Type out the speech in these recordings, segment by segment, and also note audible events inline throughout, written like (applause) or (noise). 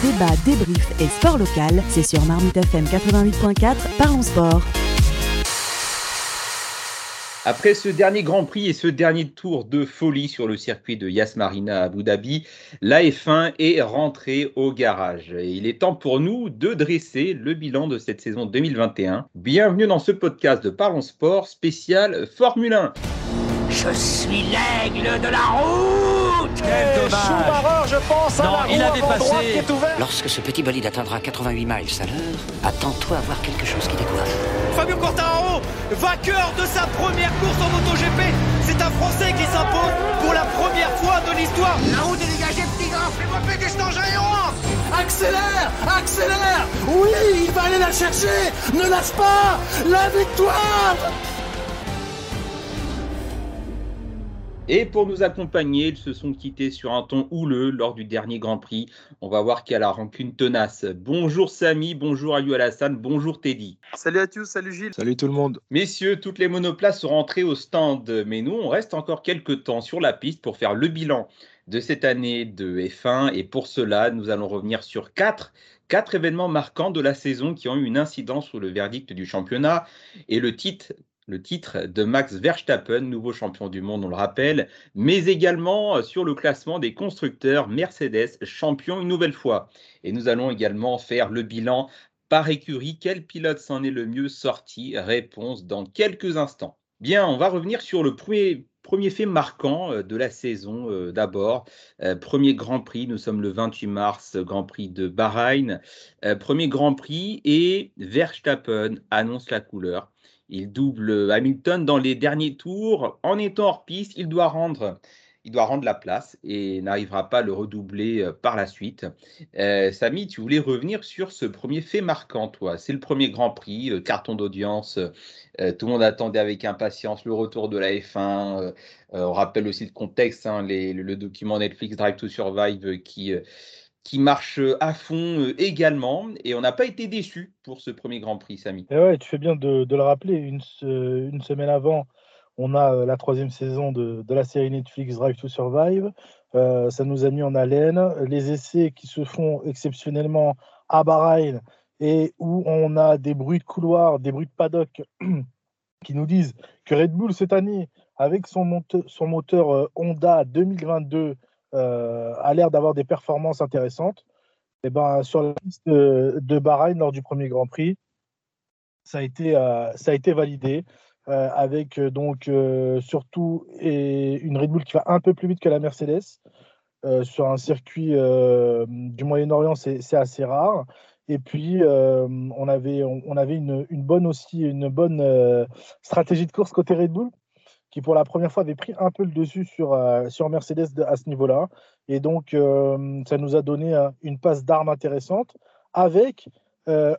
Débat, débrief et sport local, c'est sur Marmite FM 88.4, parlons sport. Après ce dernier Grand Prix et ce dernier tour de folie sur le circuit de Yas Marina à Abu Dhabi, la F1 est rentrée au garage. Il est temps pour nous de dresser le bilan de cette saison 2021. Bienvenue dans ce podcast de Parlons Sport spécial Formule 1. Je suis l'aigle de la route. Quel dommage. Je pense, Non, il a dépassé. Lorsque ce petit bolide atteindra 88 miles à l'heure, attends-toi à voir quelque chose qui décoiffe. Fabio Quartararo, vainqueur de sa première course en MotoGP. C'est un Français qui s'impose pour la première fois de l'histoire. La route est dégagée, petit gars Fais-moi péter engin aéroin Accélère Accélère. Oui, il va aller la chercher. Ne lâche pas. La victoire Et pour nous accompagner, ils se sont quittés sur un ton houleux lors du dernier Grand Prix. On va voir qui a la rancune tenace. Bonjour Samy, bonjour Aliou Alassane, bonjour Teddy. Salut à tous, salut Gilles. Salut tout le monde. Messieurs, toutes les monoplaces sont rentrées au stand, mais nous, on reste encore quelques temps sur la piste pour faire le bilan de cette année de F1. Et pour cela, nous allons revenir sur quatre quatre événements marquants de la saison qui ont eu une incidence sur le verdict du championnat et le titre le titre de Max Verstappen, nouveau champion du monde, on le rappelle, mais également euh, sur le classement des constructeurs Mercedes, champion une nouvelle fois. Et nous allons également faire le bilan par écurie. Quel pilote s'en est le mieux sorti? Réponse dans quelques instants. Bien, on va revenir sur le premier, premier fait marquant euh, de la saison euh, d'abord. premier Grand Prix, nous sommes le 28 mars, Grand Prix de Bahreïn. premier Grand Prix et Verstappen annonce la couleur. Il double Hamilton dans les derniers tours. En étant hors piste, il doit rendre, la place et n'arrivera pas à le redoubler euh, par la suite. Euh, Samy, tu voulais revenir sur ce premier fait marquant, toi. C'est le premier Grand Prix, euh, carton d'audience. tout le monde attendait avec impatience le retour de la F1. on rappelle aussi le contexte, hein, le document Netflix Drive to Survive qui qui marche à fond également. Et on n'a pas été déçu pour ce premier Grand Prix, Samy. Et ouais, tu fais bien de, le rappeler. Une, semaine avant, on a la troisième saison de, la série Netflix Drive to Survive. ça nous a mis en haleine. Les essais qui se font exceptionnellement à Bahreïn et où on a des bruits de couloir, des bruits de paddock (clears throat) qui nous disent que Red Bull cette année, avec son, moteur, Honda 2022, euh, a l'air d'avoir des performances intéressantes. Et eh ben, sur la liste de, de Bahreïn lors du premier Grand Prix, ça a été, euh, ça a été validé. Euh, avec donc surtout et une Red Bull qui va un peu plus vite que la Mercedes. sur un circuit du Moyen-Orient, c'est assez rare. Et puis, on avait, on, avait une, une, bonne aussi, une bonne stratégie de course côté Red Bull, qui pour la première fois avait pris un peu le dessus sur, euh, sur Mercedes à ce niveau-là. Et donc, euh, ça nous a donné euh, une passe d'armes intéressante avec un,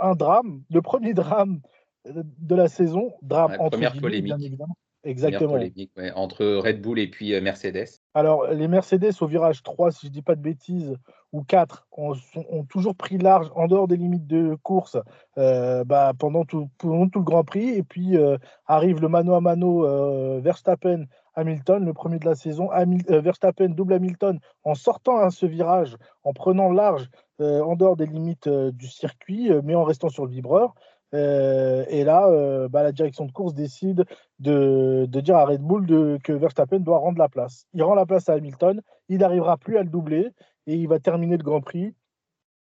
un, drame, le premier (laughs) drame de la saison, drame entre première polémique. bien évidemment. Exactement. entre Red Bull et puis Mercedes. Alors, les Mercedes au virage 3, si je ne dis pas de bêtises, ou 4, ont, toujours pris large en dehors des limites de course euh, bah, pendant, tout, le Grand Prix. Et puis euh, arrive le mano à mano euh, Verstappen-Hamilton, le premier de la saison. Verstappen double Hamilton en sortant à ce virage, en prenant large en dehors des limites du circuit, mais en restant sur le vibreur. Euh, et là, euh, bah, la direction de course décide de, dire à Red Bull que Verstappen doit rendre la place. Il rend la place à Hamilton, il n'arrivera plus à le doubler et il va terminer le Grand Prix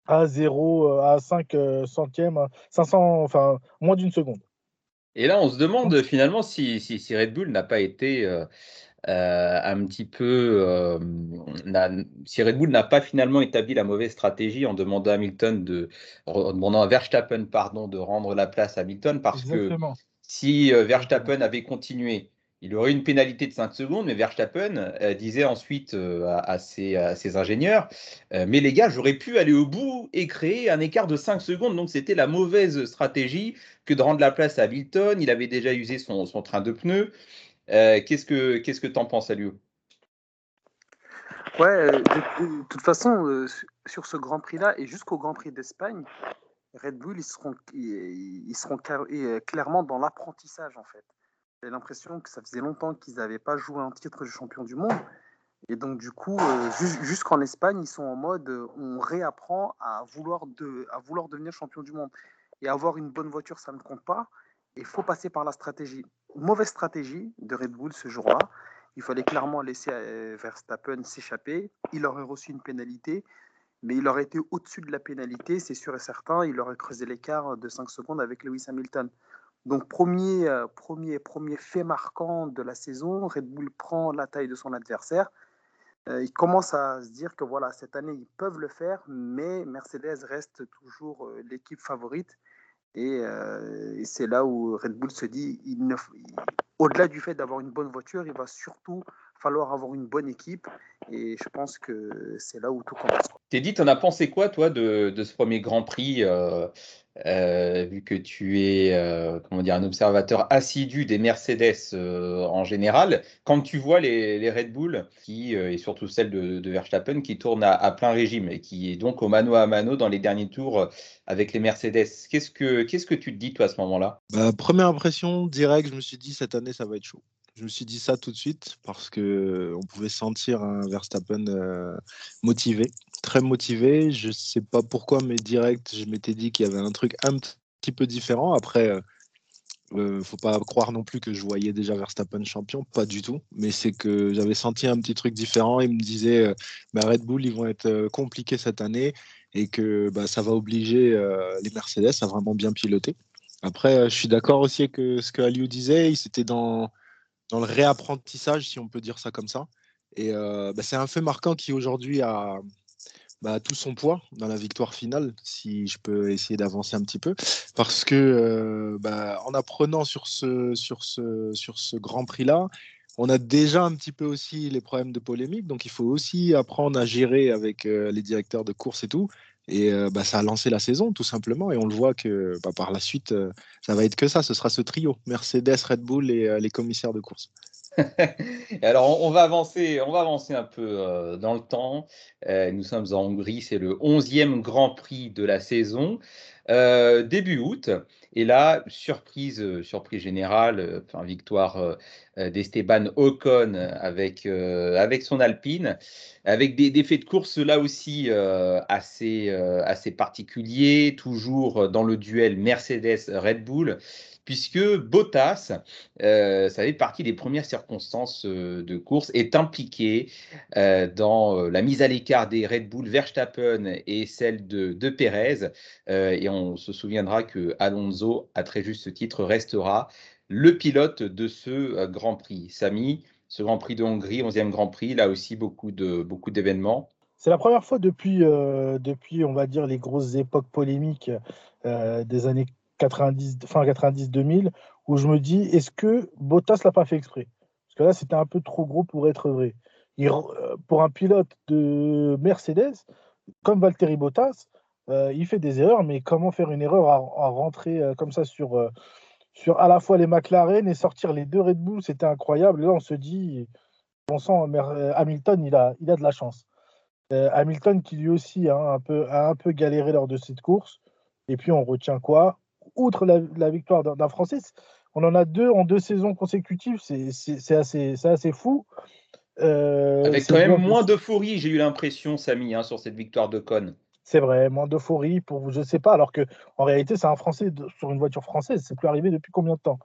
à 0, euh, à 5 centièmes, 500, enfin moins d'une seconde. Et là, on se demande finalement si, si, Red Bull n'a pas été euh, un petit peu. Euh, si Red Bull n'a pas finalement établi la mauvaise stratégie en demandant à Hamilton de, en demandant à Verstappen pardon de rendre la place à Hamilton, parce que si euh, Verstappen avait continué, il aurait une pénalité de 5 secondes, mais Verstappen disait ensuite à, ses, à, ses, ingénieurs Mais les gars, j'aurais pu aller au bout et créer un écart de 5 secondes. Donc c'était la mauvaise stratégie que de rendre la place à Hamilton. Il avait déjà usé son, son train de pneus. Euh, qu'est-ce que qu'est-ce que t'en penses, Aliou? Ouais, euh, de, toute façon, euh, sur ce Grand Prix-là et jusqu'au Grand Prix d'Espagne, Red Bull, ils seront, ils, seront clairement dans l'apprentissage, en fait. J'ai l'impression que ça faisait longtemps qu'ils n'avaient pas joué un titre de champion du monde. Et donc, du coup, jusqu'en Espagne, ils sont en mode on réapprend à vouloir, de, à vouloir devenir champion du monde. Et avoir une bonne voiture, ça ne compte pas. Il faut passer par la stratégie. Mauvaise stratégie de Red Bull ce jour-là. Il fallait clairement laisser euh, Verstappen s'échapper. Il aurait reçu une pénalité, mais il aurait été au-dessus de la pénalité, c'est sûr et certain. Il aurait creusé l'écart de 5 secondes avec Lewis Hamilton. Donc, premier, premier, premier fait marquant de la saison, Red Bull prend la taille de son adversaire euh, ils commencent à se dire que voilà, cette année, ils peuvent le faire, mais Mercedes reste toujours euh, l'équipe favorite. Euh, et, c'est là où Red Bull se dit, au-delà du fait d'avoir une bonne voiture, il va surtout falloir avoir une bonne équipe. Et je pense que c'est là où tout commence. Teddy, tu en as pensé quoi, toi, de, ce premier Grand Prix euh, vu que tu es euh, comment dire, un observateur assidu des Mercedes euh, en général, quand tu vois les, Red Bull, qui, et surtout celle de, Verstappen, qui tournent à, plein régime et qui est donc au mano à mano dans les derniers tours avec les Mercedes, qu'est-ce que, qu'est-ce que tu te dis toi à ce moment-là? Bah, Première impression directe, je me suis dit cette année ça va être chaud. Je me suis dit ça tout de suite parce que on pouvait sentir un Verstappen motivé très motivé. Je sais pas pourquoi, mais direct, je m'étais dit qu'il y avait un truc un petit peu différent. Après, euh, euh, faut pas croire non plus que je voyais déjà Verstappen champion, pas du tout. Mais c'est que j'avais senti un petit truc différent. Il me disait, euh, Red Bull, ils vont être euh, compliqués cette année et que bah, ça va obliger les Mercedes à vraiment bien piloter. Après, je suis d'accord aussi avec ce que Aliou disait. C'était dans, dans le réapprentissage, si on peut dire ça comme ça. Et bah, c'est un fait marquant qui aujourd'hui a, bah, tout son poids dans la victoire finale, si je peux essayer d'avancer un petit peu, parce que euh, bah, en apprenant sur ce, sur ce, sur ce Grand Prix-là, on a déjà un petit peu aussi les problèmes de polémique, donc il faut aussi apprendre à gérer avec euh, les directeurs de course et tout. Et euh, bah, ça a lancé la saison, tout simplement. Et on le voit que bah, par la suite, ça va être que ça. Ce sera ce trio Mercedes, Red Bull et les commissaires de course. (laughs) Alors, on va avancer, on va avancer un peu euh, dans le temps. Euh, nous sommes en Hongrie, c'est le 11e Grand Prix de la saison, euh, début août. Et là, surprise, surprise générale, enfin, victoire d'Esteban Ocon avec, son Alpine, avec des, faits de course là aussi assez, assez particuliers, toujours dans le duel Mercedes-Red Bull puisque Bottas, euh, ça fait partie des premières circonstances euh, de course, est impliqué euh, dans la mise à l'écart des Red Bull Verstappen et celle de, de Perez. et on se souviendra que Alonso, à très juste titre, restera le pilote de ce Grand Prix. Samy, ce Grand Prix de Hongrie, 11e Grand Prix, là aussi beaucoup de beaucoup d'événements. C'est la première fois depuis, depuis, on va dire, les grosses époques polémiques des années 90, fin 90-2000, où je me dis, est-ce que Bottas l'a pas fait exprès? Parce que là, c'était un peu trop gros pour être vrai. Euh, pour un pilote de Mercedes, comme Valtteri Bottas, euh, il fait des erreurs, mais comment faire une erreur à, rentrer euh, comme ça sur, sur à la fois les McLaren et sortir les deux Red Bull, c'était incroyable. Là, on se dit, on sent Hamilton, il a, il a de la chance. Hamilton qui lui aussi hein, un peu, a un peu galéré lors de cette course. Et puis on retient quoi? Outre la, victoire d'un Français, on en a deux en deux saisons consécutives. C'est assez, assez fou. Euh, Avec quand même moins d'euphorie, j'ai eu l'impression, Samy, hein, sur cette victoire de Con. C'est vrai, moins d'euphorie pour je ne sais pas, alors que en réalité, c'est un Français sur une voiture française. C'est plus arrivé depuis combien de temps?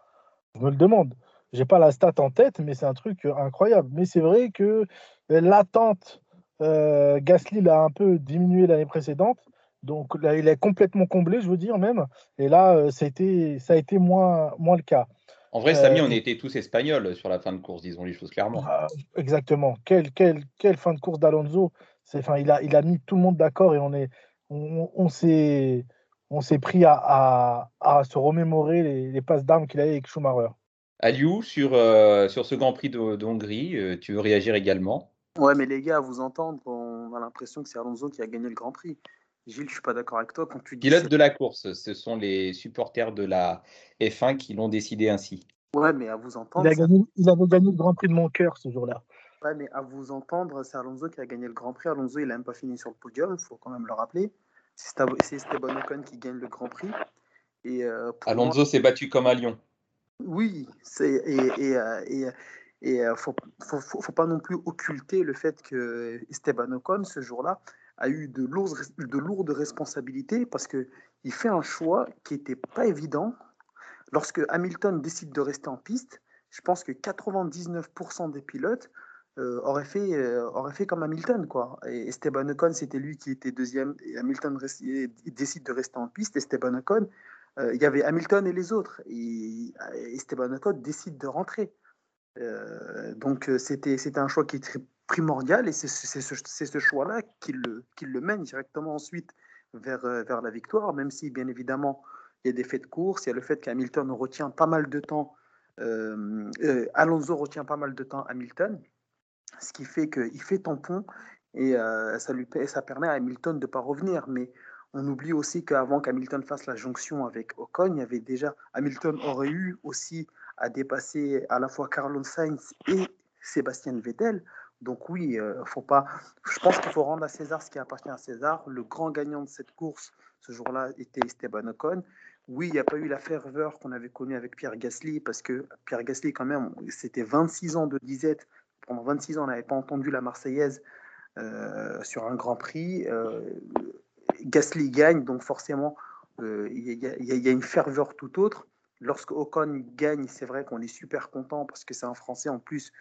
Je me le demande. J'ai pas la stat en tête, mais c'est un truc incroyable. Mais c'est vrai que l'attente, euh, Gasly l'a un peu diminué l'année précédente. Donc là, il est complètement comblé, je veux dire même. Et là, euh, ça a été, ça a été moins, moins le cas. En vrai, Samy, on euh, était tous espagnols sur la fin de course, disons les choses clairement. Ah, exactement. Quelle, quelle, quelle, fin de course d'Alonso. Enfin, il, a, il a mis tout le monde d'accord et on, est, on, on s'est pris à, à, à, se remémorer les, les passes d'armes qu'il avait avec Schumacher. Aliou, sur, euh, sur ce Grand Prix de, Hongrie, tu veux réagir également? Ouais, mais les gars, à vous entendre, on a l'impression que c'est Alonso qui a gagné le Grand Prix. Gilles, je suis pas d'accord avec toi quand tu dis. Pilote de la course, ce sont les supporters de la F1 qui l'ont décidé ainsi. Ouais, mais à vous entendre. Il, a gagné, il avait gagné le Grand Prix de mon cœur ce jour-là. Ouais, mais à vous entendre, c'est Alonso qui a gagné le Grand Prix. Alonso, il n'a même pas fini sur le podium, il faut quand même le rappeler. C'est Esteban Ocon qui gagne le Grand Prix. Et, euh, Alonso s'est battu comme un lion. Oui, et, et, euh, et, Et il ne faut, faut, faut, pas non plus occulter le fait que Esteban Ocon, ce jour-là, a eu de lourdes, de lourdes responsabilités parce qu'il fait un choix qui n'était pas évident. Lorsque Hamilton décide de rester en piste, je pense que 99% des pilotes euh, auraient, fait, euh, fait comme Hamilton. Quoi. Et Esteban Ocon, c'était lui qui était deuxième. Hamilton décide de rester en piste. Esteban Ocon, euh, il y avait Hamilton et les autres. Et Esteban Ocon décide de rentrer. Donc c'était un choix qui est très primordial et c'est ce, choix-là qui le, qui le mène directement ensuite vers, vers la victoire, même si bien évidemment il y a des faits de course, il y a le fait qu'Hamilton retient pas mal de temps euh, euh, Alonso retient pas mal de temps Hamilton, ce qui fait qu'il fait tampon et euh, ça, lui, ça permet à Hamilton de ne pas revenir. Mais on oublie aussi qu'avant qu'Hamilton fasse la jonction avec Ocon, il y avait déjà Hamilton aurait eu aussi à dépasser à la fois Carlos Sainz et Sébastien Vettel. Donc oui, faut pas. Je pense qu'il faut rendre à César ce qui appartient à César. Le grand gagnant de cette course ce jour-là était Esteban Ocon. Oui, il n'y a pas eu la ferveur qu'on avait connue avec Pierre Gasly, parce que Pierre Gasly, quand même, c'était 26 ans de disette. Pendant 26 ans, on n'avait pas entendu la Marseillaise euh, sur un Grand Prix. Euh, Gasly gagne, donc forcément, euh, il y, a une ferveur tout autre. Lorsque Ocon gagne, c'est vrai qu'on est super content parce que c'est un Français en plus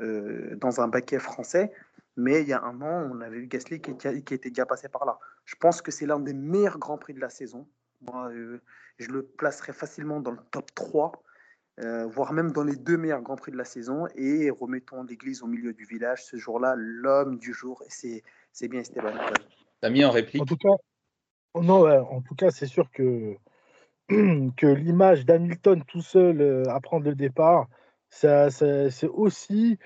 dans un baquet français. Mais il y a un an, on avait eu Gasly qui, qui était déjà passé par là. Je pense que c'est l'un des meilleurs Grands Prix de la saison. Moi, je le placerai facilement dans le top 3, euh, voire même dans les deux meilleurs Grands Prix de la saison. Et remettons l'église au milieu du village. Ce jour-là, l'homme du jour, et c'est bien Esteban. T'as mis en réplique En tout cas, non, en tout cas c'est sûr que, (clears throat) que l'image d'Hamilton tout seul euh, à prendre le départ, c'est aussi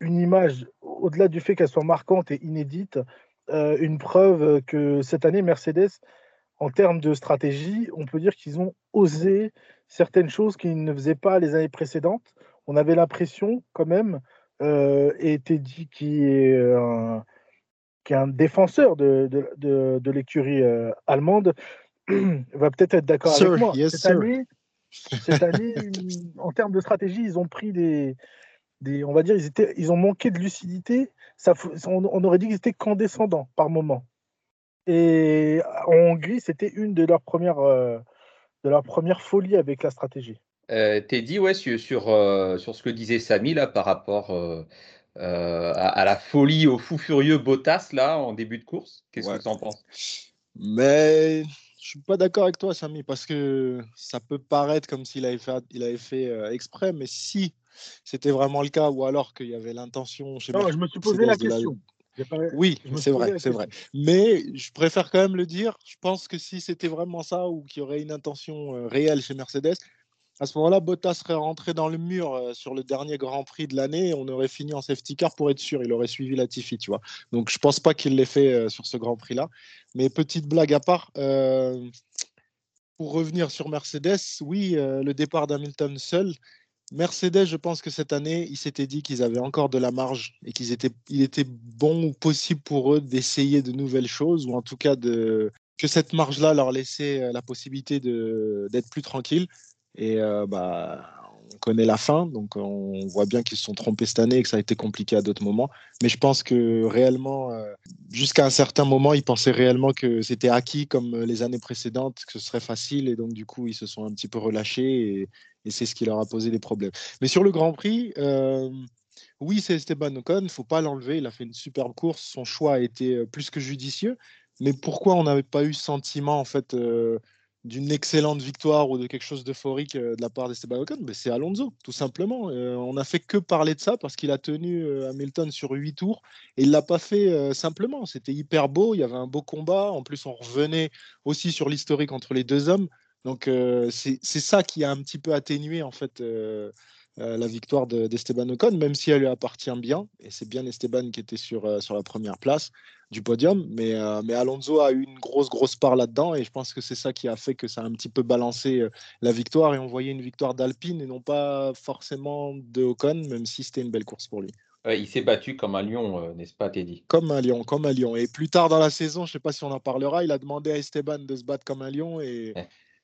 une image, au-delà du fait qu'elle soit marquante et inédite, euh, une preuve que cette année, Mercedes en termes de stratégie, on peut dire qu'ils ont osé certaines choses qu'ils ne faisaient pas les années précédentes. On avait l'impression, quand même, euh, et Teddy qui est, un, défenseur de, l'écurie euh, allemande, (clears throat) va peut-être être, d'accord avec moi. cette, année, cette année, (laughs) en termes de stratégie, ils ont pris des, des on va dire, ils, étaient, ils ont manqué de lucidité. Ça, on, on aurait dit qu'ils étaient condescendants par moment. Et en Hongrie, c'était une de leurs premières, euh, de leurs premières folies avec la stratégie. Euh, dit ouais, sur, sur, euh, sur, ce que disait Samy là, par rapport euh, à, la folie, au fou furieux Bottas là, en début de course. Qu'est-ce que tu en penses? Mais je suis pas d'accord avec toi, Samy, parce que ça peut paraître comme s'il avait fait, il avait fait exprès, mais si c'était vraiment le cas, ou alors qu'il y avait l'intention. Je, je me suis posé la question. Oui, c'est vrai, c'est vrai. Mais je préfère quand même le dire. Je pense que si c'était vraiment ça ou qu'il y aurait une intention euh, réelle chez Mercedes, à ce moment-là, Bottas serait rentré dans le mur euh, sur le dernier Grand Prix de l'année et on aurait fini en safety car pour être sûr. Il aurait suivi la Tiffy, tu vois. Donc je pense pas qu'il l'ait fait euh, sur ce Grand Prix-là. Mais petite blague à part, pour revenir sur Mercedes, oui, le départ d'Hamilton seul, Mercedes, je pense que cette année, ils s'étaient dit qu'ils avaient encore de la marge et qu'il était, était bon ou possible pour eux d'essayer de nouvelles choses ou en tout cas de, que cette marge-là leur laissait euh, la possibilité d'être plus tranquille. Et euh, bah, on connaît la fin, donc on voit bien qu'ils se sont trompés cette année et que ça a été compliqué à d'autres moments. Mais je pense que réellement, euh, jusqu'à un certain moment, ils pensaient réellement que c'était acquis comme les années précédentes, que ce serait facile. Et donc, du coup, ils se sont un petit peu relâchés et, c'est ce qui leur a posé des problèmes. Mais sur le Grand Prix, euh, oui, c'est Esteban Ocon, il ne faut pas l'enlever, il a fait une superbe course, son choix a été plus que judicieux. Mais pourquoi on n'avait pas eu sentiment en fait d'une excellente victoire ou de quelque chose d'euphorique de la part d'Esteban Ocon ben, C'est Alonso, tout simplement. on n'a fait que parler de ça parce qu'il a tenu Hamilton sur huit tours et il l'a pas fait simplement. C'était hyper beau, il y avait un beau combat. En plus, on revenait aussi sur l'historique entre les deux hommes. Donc euh, c'est ça qui a un petit peu atténué en fait euh, euh, la victoire d'Esteban Ocon, même si elle lui appartient bien. Et c'est bien Esteban qui était sur, sur la première place du podium. Mais, mais Alonso a eu une grosse, grosse part là-dedans. Et je pense que c'est ça qui a fait que ça a un petit peu balancé la victoire. Et on voyait une victoire d'Alpine et non pas forcément de Ocon, même si c'était une belle course pour lui. il s'est battu comme un lion, n'est-ce pas, Teddy? Comme un lion, comme un lion. Et plus tard dans la saison, je ne sais pas si on en parlera, il a demandé à Esteban de se battre comme un lion. Et, eh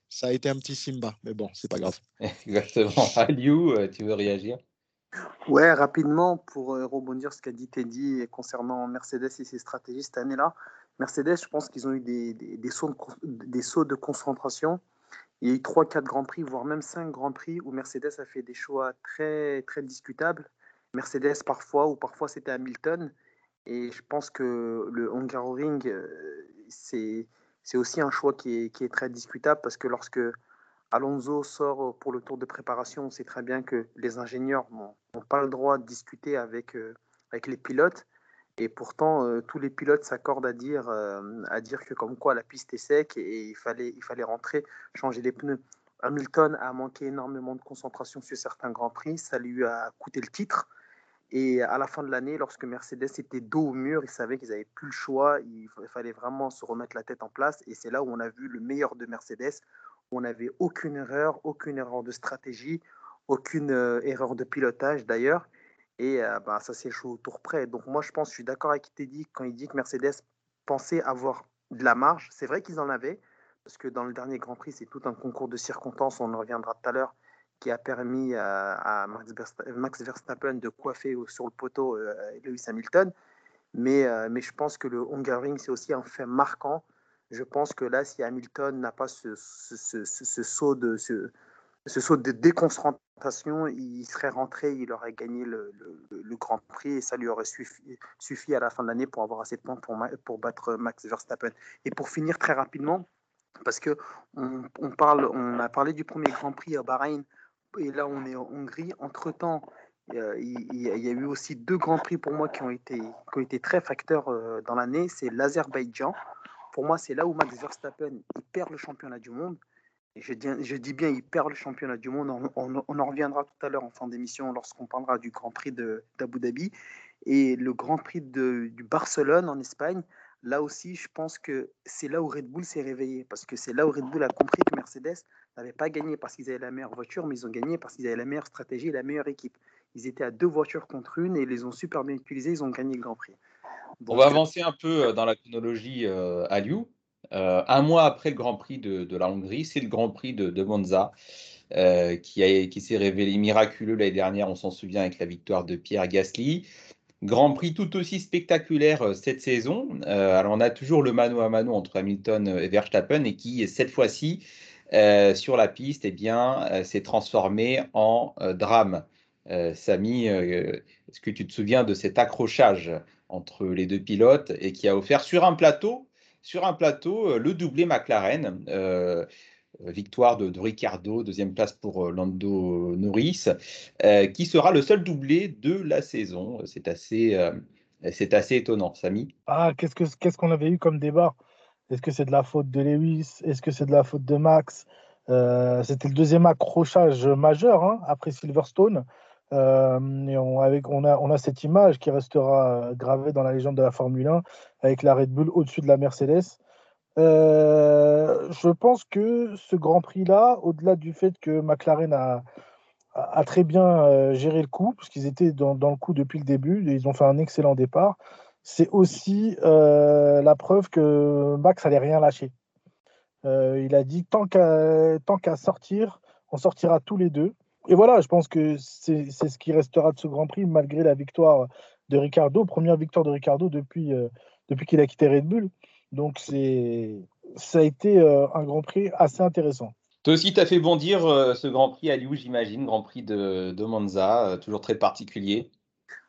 ça a été un petit Simba, mais bon, c'est pas grave. (laughs) Exactement. (laughs) Aliou, euh, tu veux réagir? Ouais, rapidement, pour euh, rebondir sur ce qu'a dit Teddy concernant Mercedes et ses stratégies cette année-là. Mercedes, je pense qu'ils ont eu des, des, des, sauts de, des sauts de concentration. Il y a eu 3-4 Grands Prix, voire même 5 Grands Prix où Mercedes a fait des choix très, très discutables. Mercedes parfois, ou parfois c'était Hamilton. Et je pense que le Hungaroring, euh, c'est aussi un choix qui est, très discutable parce que lorsque Alonso sort pour le tour de préparation. On sait très bien que les ingénieurs n'ont pas le droit de discuter avec, euh, avec les pilotes. Et pourtant, euh, tous les pilotes s'accordent à dire, euh, à dire que comme quoi la piste est sec et il fallait, il fallait rentrer, changer les pneus. Hamilton a manqué énormément de concentration sur certains grands prix. Ça lui a coûté le titre. Et à la fin de l'année, lorsque Mercedes était dos au mur, ils savaient qu'ils n'avaient plus le choix. Il fallait vraiment se remettre la tête en place. Et c'est là où on a vu le meilleur de Mercedes, on n'avait aucune erreur, aucune erreur de stratégie, aucune euh, erreur de pilotage d'ailleurs. Et euh, bah, ça s'est joué au tour près. Donc moi, je pense, je suis d'accord avec Teddy quand il dit que Mercedes pensait avoir de la marge. C'est vrai qu'ils en avaient, parce que dans le dernier Grand Prix, c'est tout un concours de circonstances, on en reviendra tout à l'heure, qui a permis à, Max Verstappen de coiffer sur le poteau euh, Lewis Hamilton. Mais, mais je pense que le Hungaroring, c'est aussi un fait marquant je pense que là, si Hamilton n'a pas ce, saut de, ce, saut de déconcentration, il serait rentré, il aurait gagné le, Grand Prix et ça lui aurait suffi, à la fin de l'année pour avoir assez de points pour, pour, battre Max Verstappen. Et pour finir très rapidement, parce que on a parlé du premier Grand Prix à Bahreïn et là on est en Hongrie. Entre temps, il, y a eu aussi deux grands prix pour moi qui ont été, qui ont été très facteurs euh, dans l'année. C'est l'Azerbaïdjan pour moi, c'est là où Max Verstappen perd le championnat du monde. Et je dis, bien, il perd le championnat du monde. On, on, en reviendra tout à l'heure en fin d'émission lorsqu'on parlera du Grand Prix d'Abu Dhabi. Et le Grand Prix de, du Barcelone en Espagne, là aussi, je pense que c'est là où Red Bull s'est réveillé. Parce que c'est là où Red Bull a compris que Mercedes n'avait pas gagné parce qu'ils avaient la meilleure voiture, mais ils ont gagné parce qu'ils avaient la meilleure stratégie et la meilleure équipe. Ils étaient à deux voitures contre une et ils les ont super bien utilisées. Ils ont gagné le Grand Prix. On va avancer un peu euh, dans la chronologie euh, à Liu. Euh, un mois après le Grand Prix de, la Hongrie, c'est le Grand Prix de, Monza qui, qui s'est révélé miraculeux l'année dernière, on s'en souvient avec la victoire de Pierre Gasly. Grand Prix tout aussi spectaculaire cette saison. alors on a toujours le mano à mano entre Hamilton et Verstappen et qui cette fois-ci sur la piste eh bien s'est transformé en drame. Samy, est-ce que tu te souviens de cet accrochage entre les deux pilotes et qui a offert sur un plateau, sur un plateau euh, le doublé McLaren. Euh, victoire de, de, Ricardo, deuxième place pour euh, Lando Norris, qui sera le seul doublé de la saison. C'est assez, assez étonnant, Samy. Ah, qu'est-ce qu'on ce qu'on avait eu comme débat? Est-ce que c'est de la faute de Lewis? Est-ce que c'est de la faute de Max? C'était le deuxième accrochage majeur hein, après Silverstone. Euh, on, avec, on, a, on a cette image qui restera gravée dans la légende de la Formule 1 avec la Red Bull au-dessus de la Mercedes. Euh, je pense que ce Grand Prix-là, au-delà du fait que McLaren a, a très bien euh, géré le coup, puisqu'ils étaient dans, le coup depuis le début, ils ont fait un excellent départ, c'est aussi la preuve que Max n'allait rien lâcher. il a dit tant qu'à sortir, on sortira tous les deux et voilà, je pense que c'est ce qui restera de ce Grand Prix, malgré la victoire de Ricardo, première victoire de Ricardo depuis, euh, depuis qu'il a quitté Red Bull. Donc ça a été euh, un Grand Prix assez intéressant. Toi aussi, tu as fait bondir euh, ce Grand Prix à Liu, j'imagine, Grand Prix de, de Monza, toujours très particulier.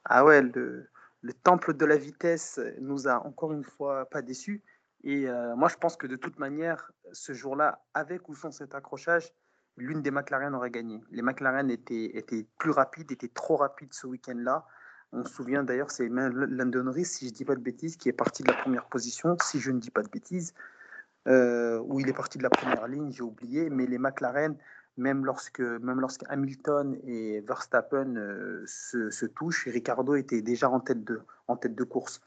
Ah ouais, le, le, temple de la vitesse nous a encore une fois pas déçus. Et moi, je pense que de toute manière, ce jour-là, avec ou sans cet accrochage, l'une des McLaren aurait gagné. Les McLaren étaient, étaient plus rapides, étaient trop rapides ce week-end-là. On se souvient d'ailleurs, c'est Lando Norris, si je ne dis pas de bêtises, qui est parti de la première position, si je ne dis pas de bêtises, euh, où il est parti de la première ligne, j'ai oublié, mais les McLaren, même lorsque, même lorsque Hamilton et Verstappen euh, se, se, touchent, Ricardo était déjà en tête de, en tête de course.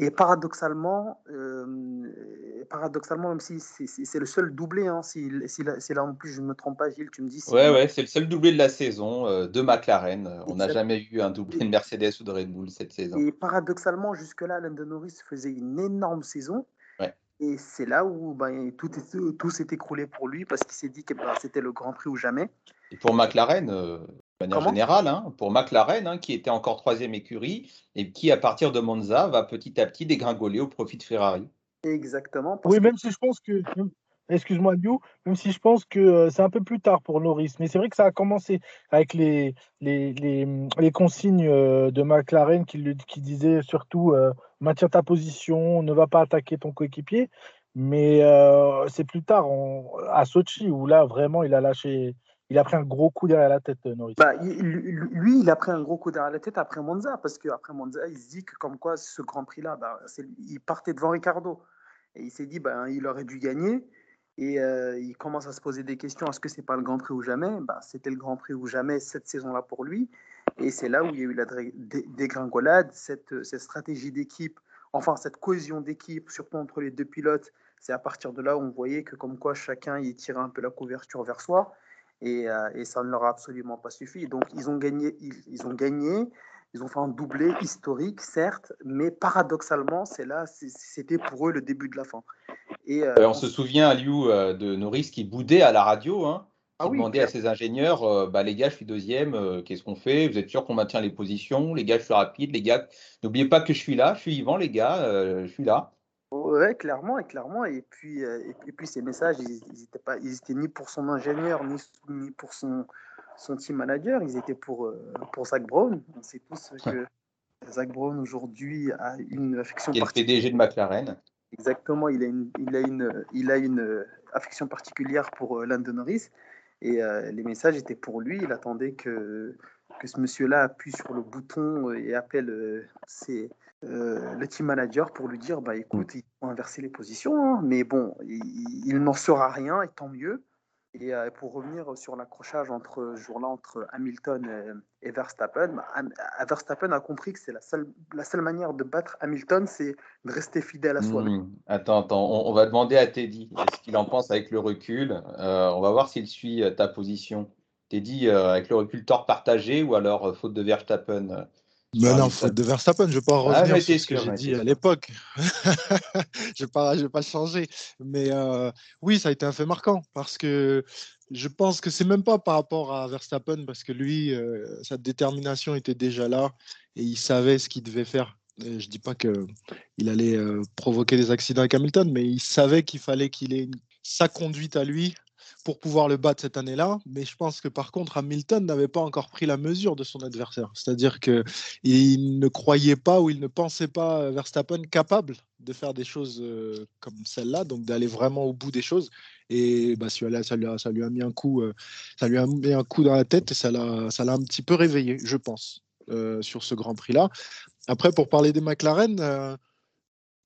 Et paradoxalement, euh, paradoxalement, même si c'est le seul doublé, hein, si, si, là, en plus je ne me trompe pas, Gilles, tu me dis. Si ouais, ouais, c'est le seul doublé de la saison euh, de McLaren. On n'a jamais eu un doublé de Mercedes ou de Red Bull cette saison. Et paradoxalement, jusque-là, Lando Norris faisait une énorme saison. Et c'est là où ben, tout, tout s'est écroulé pour lui parce qu'il s'est dit que ben, c'était le Grand Prix ou jamais. Et pour McLaren, euh, De manière générale, hein, pour McLaren, hein, qui était encore troisième écurie et qui, à partir de Monza, va petit à petit dégringoler au profit de Ferrari. Exactement. Oui, même si je pense que excuse-moi Liu, même si je pense que euh, c'est un peu plus tard pour Norris. Mais c'est vrai que ça a commencé avec les, les, les, consignes euh, de McLaren qui, qui disaient surtout euh, maintiens ta position, ne va pas attaquer ton coéquipier. Mais c'est plus tard, à Sochi, où là, vraiment, il a lâché. Il a pris un gros coup derrière la tête, Norris. Bah, lui, il a pris un gros coup derrière la tête après Monza, parce qu'après Monza, il se dit que comme quoi ce Grand Prix-là, bah, il partait devant Ricardo. Et il s'est dit, bah, il aurait dû gagner. Et euh, il commence à se poser des questions est-ce que c'est pas le Grand Prix ou jamais? Bah, C'était le Grand Prix ou jamais cette saison-là pour lui. Et c'est là où il y a eu la dégringolade, cette, cette stratégie d'équipe, enfin cette cohésion d'équipe, surtout entre les deux pilotes. C'est à partir de là où on voyait que, comme quoi, chacun y tirait un peu la couverture vers soi. Et, euh, ça ne leur a absolument pas suffi. Donc, ils ont gagné. Ils, ont gagné ils ont fait un doublé historique, certes, mais paradoxalement, c'est là, c'était pour eux le début de la fin. Et, euh, on se souvient, Liu, euh, de Norris qui boudait à la radio, hein, ah demandait à ses ingénieurs euh, bah, Les gars, je suis deuxième, qu'est-ce qu'on fait? Vous êtes sûr qu'on maintient les positions? Les gars, je suis rapide, les gars, n'oubliez pas que je suis là, je suis vivant, les gars, je suis là. Ouais, clairement, et clairement. Et puis, et, puis ces messages, ils n'étaient pas, ils étaient ni pour son ingénieur, ni, ni pour son, son team manager, ils étaient pour, euh, pour Zach Brown. On sait tous que Zach Brown aujourd'hui a une affection particulière. PDG de McLaren. Exactement, il a une, il a une, il a une affection particulière pour euh, Landon Norris. Et euh, les messages étaient pour lui. Il attendait que, que ce monsieur-là appuie sur le bouton et appelle ses, le team manager pour lui dire bah, écoute, il faut inverser les positions. Hein. Mais bon, il, il n'en sera rien et tant mieux. Et euh, pour revenir sur l'accrochage entre jour-là entre Hamilton et, Verstappen, bah, Verstappen a compris que c'est la seule, la seule manière de battre Hamilton, c'est de rester fidèle à soi-même. Hmm. Attends, attends, on, va demander à Teddy ce qu'il en pense avec le recul. Euh, on va voir s'il suit euh, ta position. Teddy, avec le recul, tort partagé ou alors faute de Verstappen mais non, faute de Verstappen, je ne vais pas ah, revenir sur ce que j'ai dit à l'époque. (laughs) je ne vais, pas, changer. Mais euh, oui, ça a été un fait marquant parce que je pense que c'est même pas par rapport à Verstappen parce que lui, euh, sa détermination était déjà là et il savait ce qu'il devait faire. je ne dis pas qu'il allait euh, provoquer des accidents avec Hamilton, mais il savait qu'il fallait qu'il ait sa conduite à lui pour pouvoir le battre cette année-là. Mais je pense que par contre, Hamilton n'avait pas encore pris la mesure de son adversaire. C'est-à-dire qu'il ne croyait pas ou il ne pensait pas euh, Verstappen capable de faire des choses euh, comme celle-là, donc d'aller vraiment au bout des choses. Et bah, ça, lui a, mis un coup, euh, ça lui a mis un coup dans la tête et ça l'a, ça l'a un petit peu réveillé, je pense, sur ce Grand Prix-là. Après, pour parler des McLaren,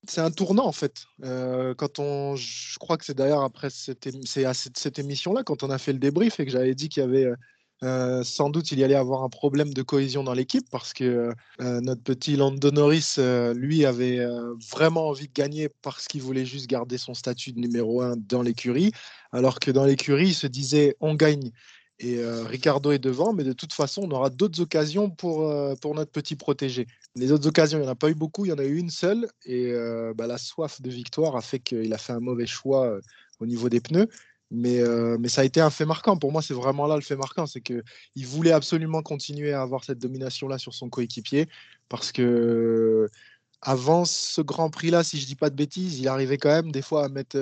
c'est un tournant en fait. Euh, quand on, je crois que c'est d'ailleurs après cette, cette, émission-là quand on a fait le débrief et que j'avais dit qu'il y avait euh, sans doute il y allait avoir un problème de cohésion dans l'équipe parce que euh, notre petit Lando Norris, lui, avait vraiment envie de gagner parce qu'il voulait juste garder son statut de numéro un dans l'écurie, alors que dans l'écurie, il se disait on gagne et Ricardo est devant, mais de toute façon, on aura d'autres occasions pour, pour notre petit protégé. Les autres occasions, il n'y en a pas eu beaucoup, il y en a eu une seule. Et bah, la soif de victoire a fait qu'il a fait un mauvais choix au niveau des pneus. Mais, mais ça a été un fait marquant. Pour moi, c'est vraiment là le fait marquant. C'est qu'il voulait absolument continuer à avoir cette domination-là sur son coéquipier. Parce que avant ce Grand Prix-là, si je ne dis pas de bêtises, il arrivait quand même des fois à mettre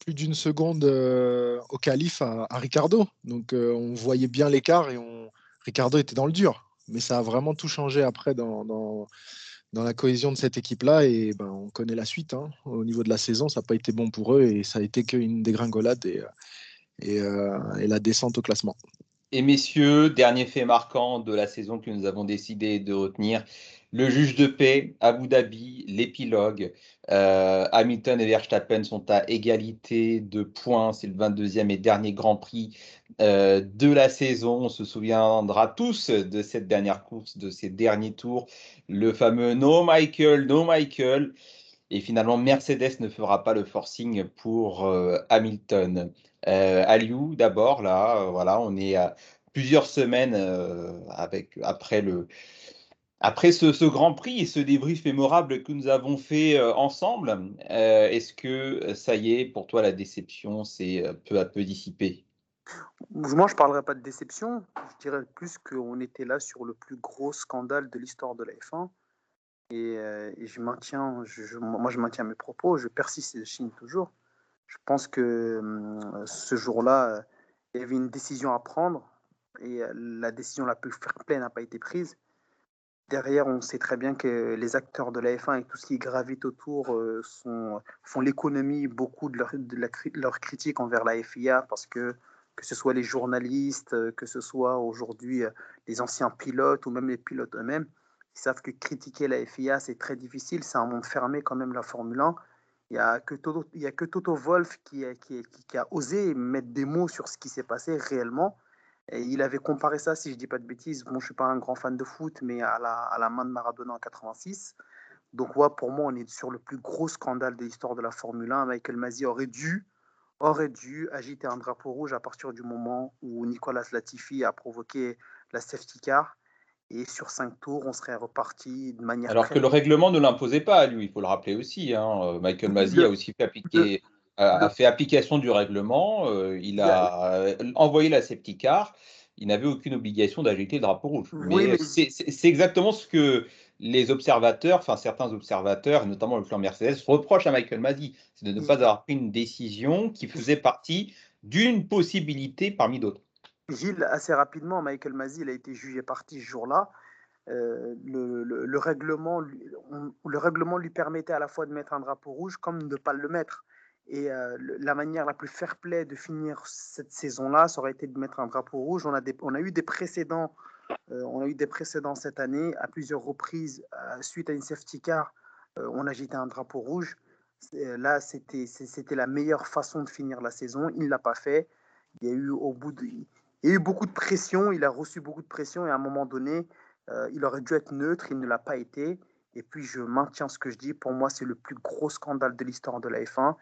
plus d'une seconde euh, au calife à, Ricardo. Donc euh, on voyait bien l'écart et on... Ricardo était dans le dur. Mais ça a vraiment tout changé après dans, dans, la cohésion de cette équipe-là. Et ben, on connaît la suite. Hein. Au niveau de la saison, ça n'a pas été bon pour eux et ça a été qu'une dégringolade et, et, euh, et la descente au classement. Et messieurs, dernier fait marquant de la saison que nous avons décidé de retenir, le juge de paix, Abu Dhabi, l'épilogue. Euh, Hamilton et Verstappen sont à égalité de points. C'est le 22e et dernier Grand Prix euh, de la saison. On se souviendra tous de cette dernière course, de ces derniers tours. Le fameux No Michael, No Michael. Et finalement, Mercedes ne fera pas le forcing pour euh, Hamilton. Aliou, d'abord, là, voilà, on est à plusieurs semaines avec, après le, après ce, Grand Prix et ce débrief mémorable que nous avons fait euh, ensemble, euh, est-ce que euh, ça y est, pour toi, la déception s'est peu à peu dissipée? Moi, je ne parlerai pas de déception. Je dirais plus qu'on était là sur le plus gros scandale de l'histoire de la F1. Et, je maintiens, moi, je maintiens mes propos. Je persiste et je signe toujours. Je pense que ce jour-là, il y avait une décision à prendre. Et la décision la plus fair play n'a pas été prise. Derrière, on sait très bien que les acteurs de la F1 et tout ce qui gravite autour euh, font l'économie beaucoup de leur, critique envers la FIA parce que que ce soit les journalistes, euh, que ce soit aujourd'hui euh, les anciens pilotes ou même les pilotes eux-mêmes, ils savent que critiquer la FIA, c'est très difficile. C'est un monde fermé quand même, la Formule 1. Il n'y a, que Toto, a que Toto Wolf qui, a osé mettre des mots sur ce qui s'est passé réellement. Et il avait comparé ça, si je ne dis pas de bêtises, bon, je ne suis pas un grand fan de foot, mais à la, à la main de Maradona en 86. Donc, ouais, pour moi, on est sur le plus gros scandale de l'histoire de la Formule 1. Michael Masi aurait dû aurait dû agiter un drapeau rouge à partir du moment où Nicolas Latifi a provoqué la safety car. Et sur cinq tours, on serait reparti de manière. Alors que le règlement ne l'imposait pas à lui, il faut le rappeler aussi. Hein. Michael Masi a aussi fait, appliquer, a, fait application du règlement. Euh, il a envoyé la safety car. Il n'avait aucune obligation d'agiter le drapeau rouge. mais... c'est exactement ce que les observateurs, enfin certains observateurs, notamment le clan Mercedes, reprochent à Michael Masi, c'est de ne pas avoir pris une décision qui faisait partie d'une possibilité parmi d'autres. Gilles, assez rapidement, Michael Masi, il a été jugé parti ce jour-là. Euh, le, règlement, le règlement lui permettait à la fois de mettre un drapeau rouge comme de ne pas le mettre. Et euh, la manière la plus fair-play de finir cette saison-là, ça aurait été de mettre un drapeau rouge. On a, eu des précédents euh, on a eu des précédents cette année. À plusieurs reprises, euh, suite à une safety car, on a jeté un drapeau rouge. Là, c'était la meilleure façon de finir la saison. Il ne l'a pas fait. Il y a eu beaucoup de pression. Il a reçu beaucoup de pression et à un moment donné, il aurait dû être neutre. Il ne l'a pas été. Et puis, je maintiens ce que je dis. Pour moi, c'est le plus gros scandale de l'histoire de la F1.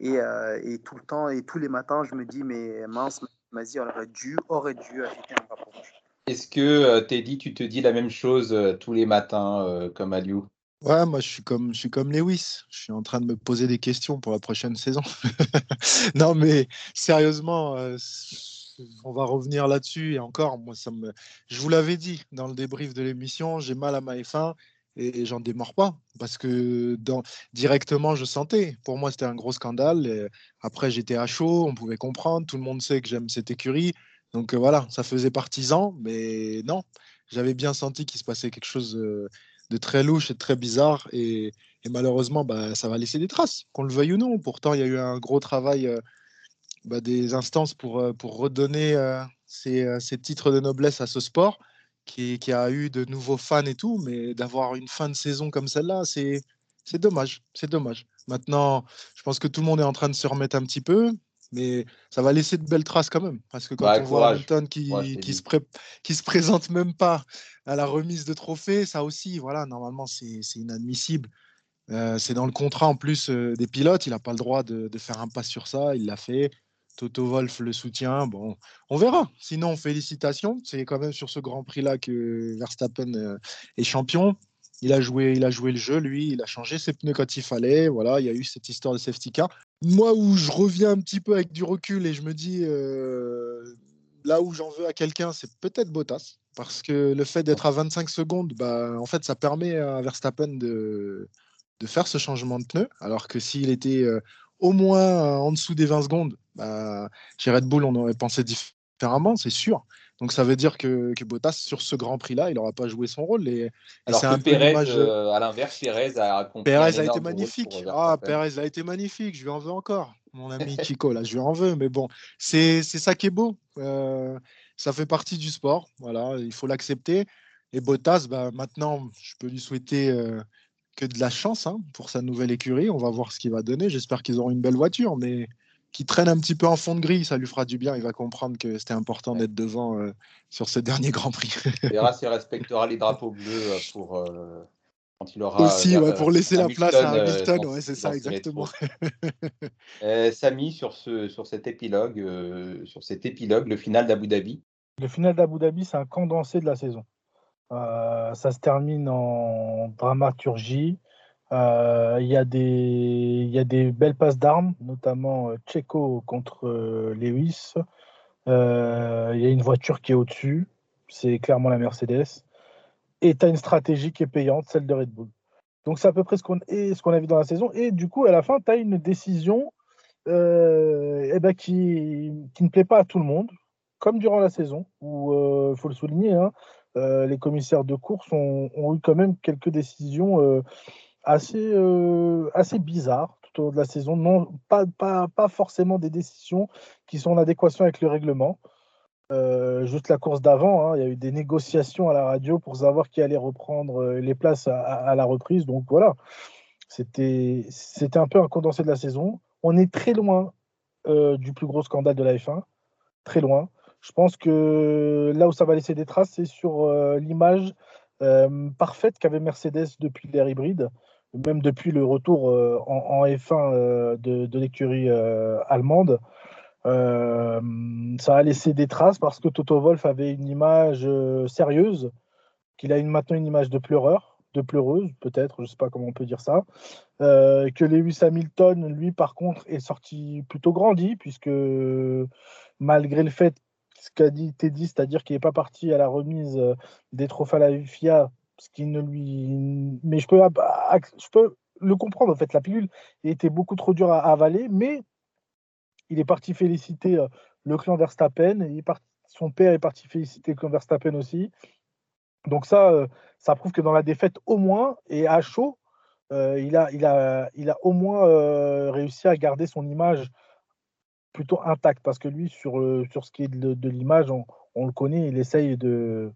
Et, et, tout le temps et tous les matins, je me dis, mais mince, Mazi aurait dû, aurait dû agiter un drapeau rouge. Est-ce que euh, Teddy, tu te dis la même chose euh, tous les matins euh, comme Aliou? Ouais, moi je suis comme je suis comme Lewis. Je suis en train de me poser des questions pour la prochaine saison. (laughs) non, mais sérieusement, on va revenir là-dessus et encore, moi ça me, je vous l'avais dit dans le débrief de l'émission, j'ai mal à ma F1 et j'en démords pas parce que directement je sentais. Pour moi c'était un gros scandale. après j'étais à chaud, on pouvait comprendre. Tout le monde sait que j'aime cette écurie. Donc euh, voilà, ça faisait partisan, mais non, j'avais bien senti qu'il se passait quelque chose euh, de très louche et de très bizarre. Et, malheureusement, bah, ça va laisser des traces, qu'on le veuille ou non. Pourtant, il y a eu un gros travail euh, bah, des instances pour redonner ces, titres de noblesse à ce sport, qui, qui, a eu de nouveaux fans et tout. Mais d'avoir une fin de saison comme celle-là, c'est dommage. C'est dommage. Maintenant, je pense que tout le monde est en train de se remettre un petit peu mais ça va laisser de belles traces quand même. Parce que quand bah, on voit Hamilton qui, qui, se qui se présente (laughs) même pas à la remise de trophée, ça aussi, voilà, normalement, c'est inadmissible. Euh, c'est dans le contrat en plus euh, des pilotes, il n'a pas le droit de, de, faire un pas sur ça, il l'a fait. Toto Wolf le soutient. Bon, on verra. Sinon, félicitations. C'est quand même sur ce Grand Prix-là que Verstappen euh, est champion. Il a joué, il a joué le jeu, lui. Il a changé ses pneus quand il fallait. Voilà, il y a eu cette histoire de safety car. Moi, où je reviens un petit peu avec du recul et je me dis, euh, là où j'en veux à quelqu'un, c'est peut-être Bottas. Parce que le fait d'être à 25 secondes, bah, en fait, ça permet à Verstappen de, de faire ce changement de pneu. Alors que s'il était euh, au moins en dessous des 20 secondes, bah, chez Red Bull, on aurait pensé différemment, c'est sûr. Donc ça veut dire que, que Bottas, sur ce Grand Prix-là, il n'aura pas joué son rôle. Et, Alors que un Pérez, euh, à l'inverse, Pérez a accompli Pérez a été magnifique. Ah, Pérez a été magnifique, je lui en veux encore. Mon ami Chico, là, je lui en veux. Mais bon, c'est ça qui est beau. Euh, ça fait partie du sport. Voilà, il faut l'accepter. Et Bottas, bah, maintenant, je peux lui souhaiter euh, que de la chance hein, pour sa nouvelle écurie. On va voir ce qu'il va donner. J'espère qu'ils auront une belle voiture. Mais qui traîne un petit peu en fond de grille, ça lui fera du bien. Il va comprendre que c'était important d'être devant euh, sur ce (laughs) dernier Grand Prix. Il verra s'il respectera les drapeaux bleus euh, pour euh, quand il aura. Aussi, pour laisser la place à Hamilton, ouais, c'est ça, exactement. Samy, sur, ce, sur cet épilogue, sur cet épilogue, le final d'Abu Dhabi? Le final d'Abu Dhabi, c'est un condensé de la saison. ça se termine en dramaturgie. Euh, il y, a des, y a des belles passes d'armes, notamment euh, Checo contre euh, Lewis. Il y a une voiture qui est au-dessus, c'est clairement la Mercedes. Et tu as une stratégie qui est payante, celle de Red Bull. Donc c'est à peu près ce qu'on qu'on a vu dans la saison. Et du coup, à la fin, tu as une décision euh, eh ben, qui, qui, ne plaît pas à tout le monde, comme durant la saison, où il faut le souligner, hein, les commissaires de course ont, ont, eu quand même quelques décisions assez, euh, assez bizarres tout au long de la saison. Non, pas, pas, pas forcément des décisions qui sont en adéquation avec le règlement. Euh, juste la course d'avant, hein, il y a eu des négociations à la radio pour savoir qui allait reprendre euh, les places à, la reprise. Donc voilà, c'était un peu un condensé de la saison. On est très loin du plus gros scandale de la F1, très loin. Je pense que là où ça va laisser des traces, c'est sur l'image euh, parfaite qu'avait Mercedes depuis l'ère hybride, même depuis le retour en, en, F1 de, de l'écurie allemande. Euh, ça a laissé des traces parce que Toto Wolf avait une image euh, sérieuse, qu'il a maintenant une image de pleureur, de pleureuse peut-être, je ne sais pas comment on peut dire ça. Euh, que Lewis Hamilton, lui, par contre, est sorti plutôt grandi, puisque malgré le fait, ce qu'a dit Teddy, c'est-à-dire qu'il n'est pas parti à la remise des trophées à la FIA, ce qui ne lui. Mais je peux, le comprendre, en fait, la pilule était beaucoup trop dure à avaler, mais il est parti féliciter le clan Verstappen. Parti, son père est parti féliciter le clan Verstappen aussi. Donc ça, ça prouve que dans la défaite, au moins, et à chaud, euh, il, a, il, a, il a au moins euh, réussi à garder son image plutôt intacte. Parce que lui, sur, sur ce qui est de, l'image, on, le connaît, il essaye de,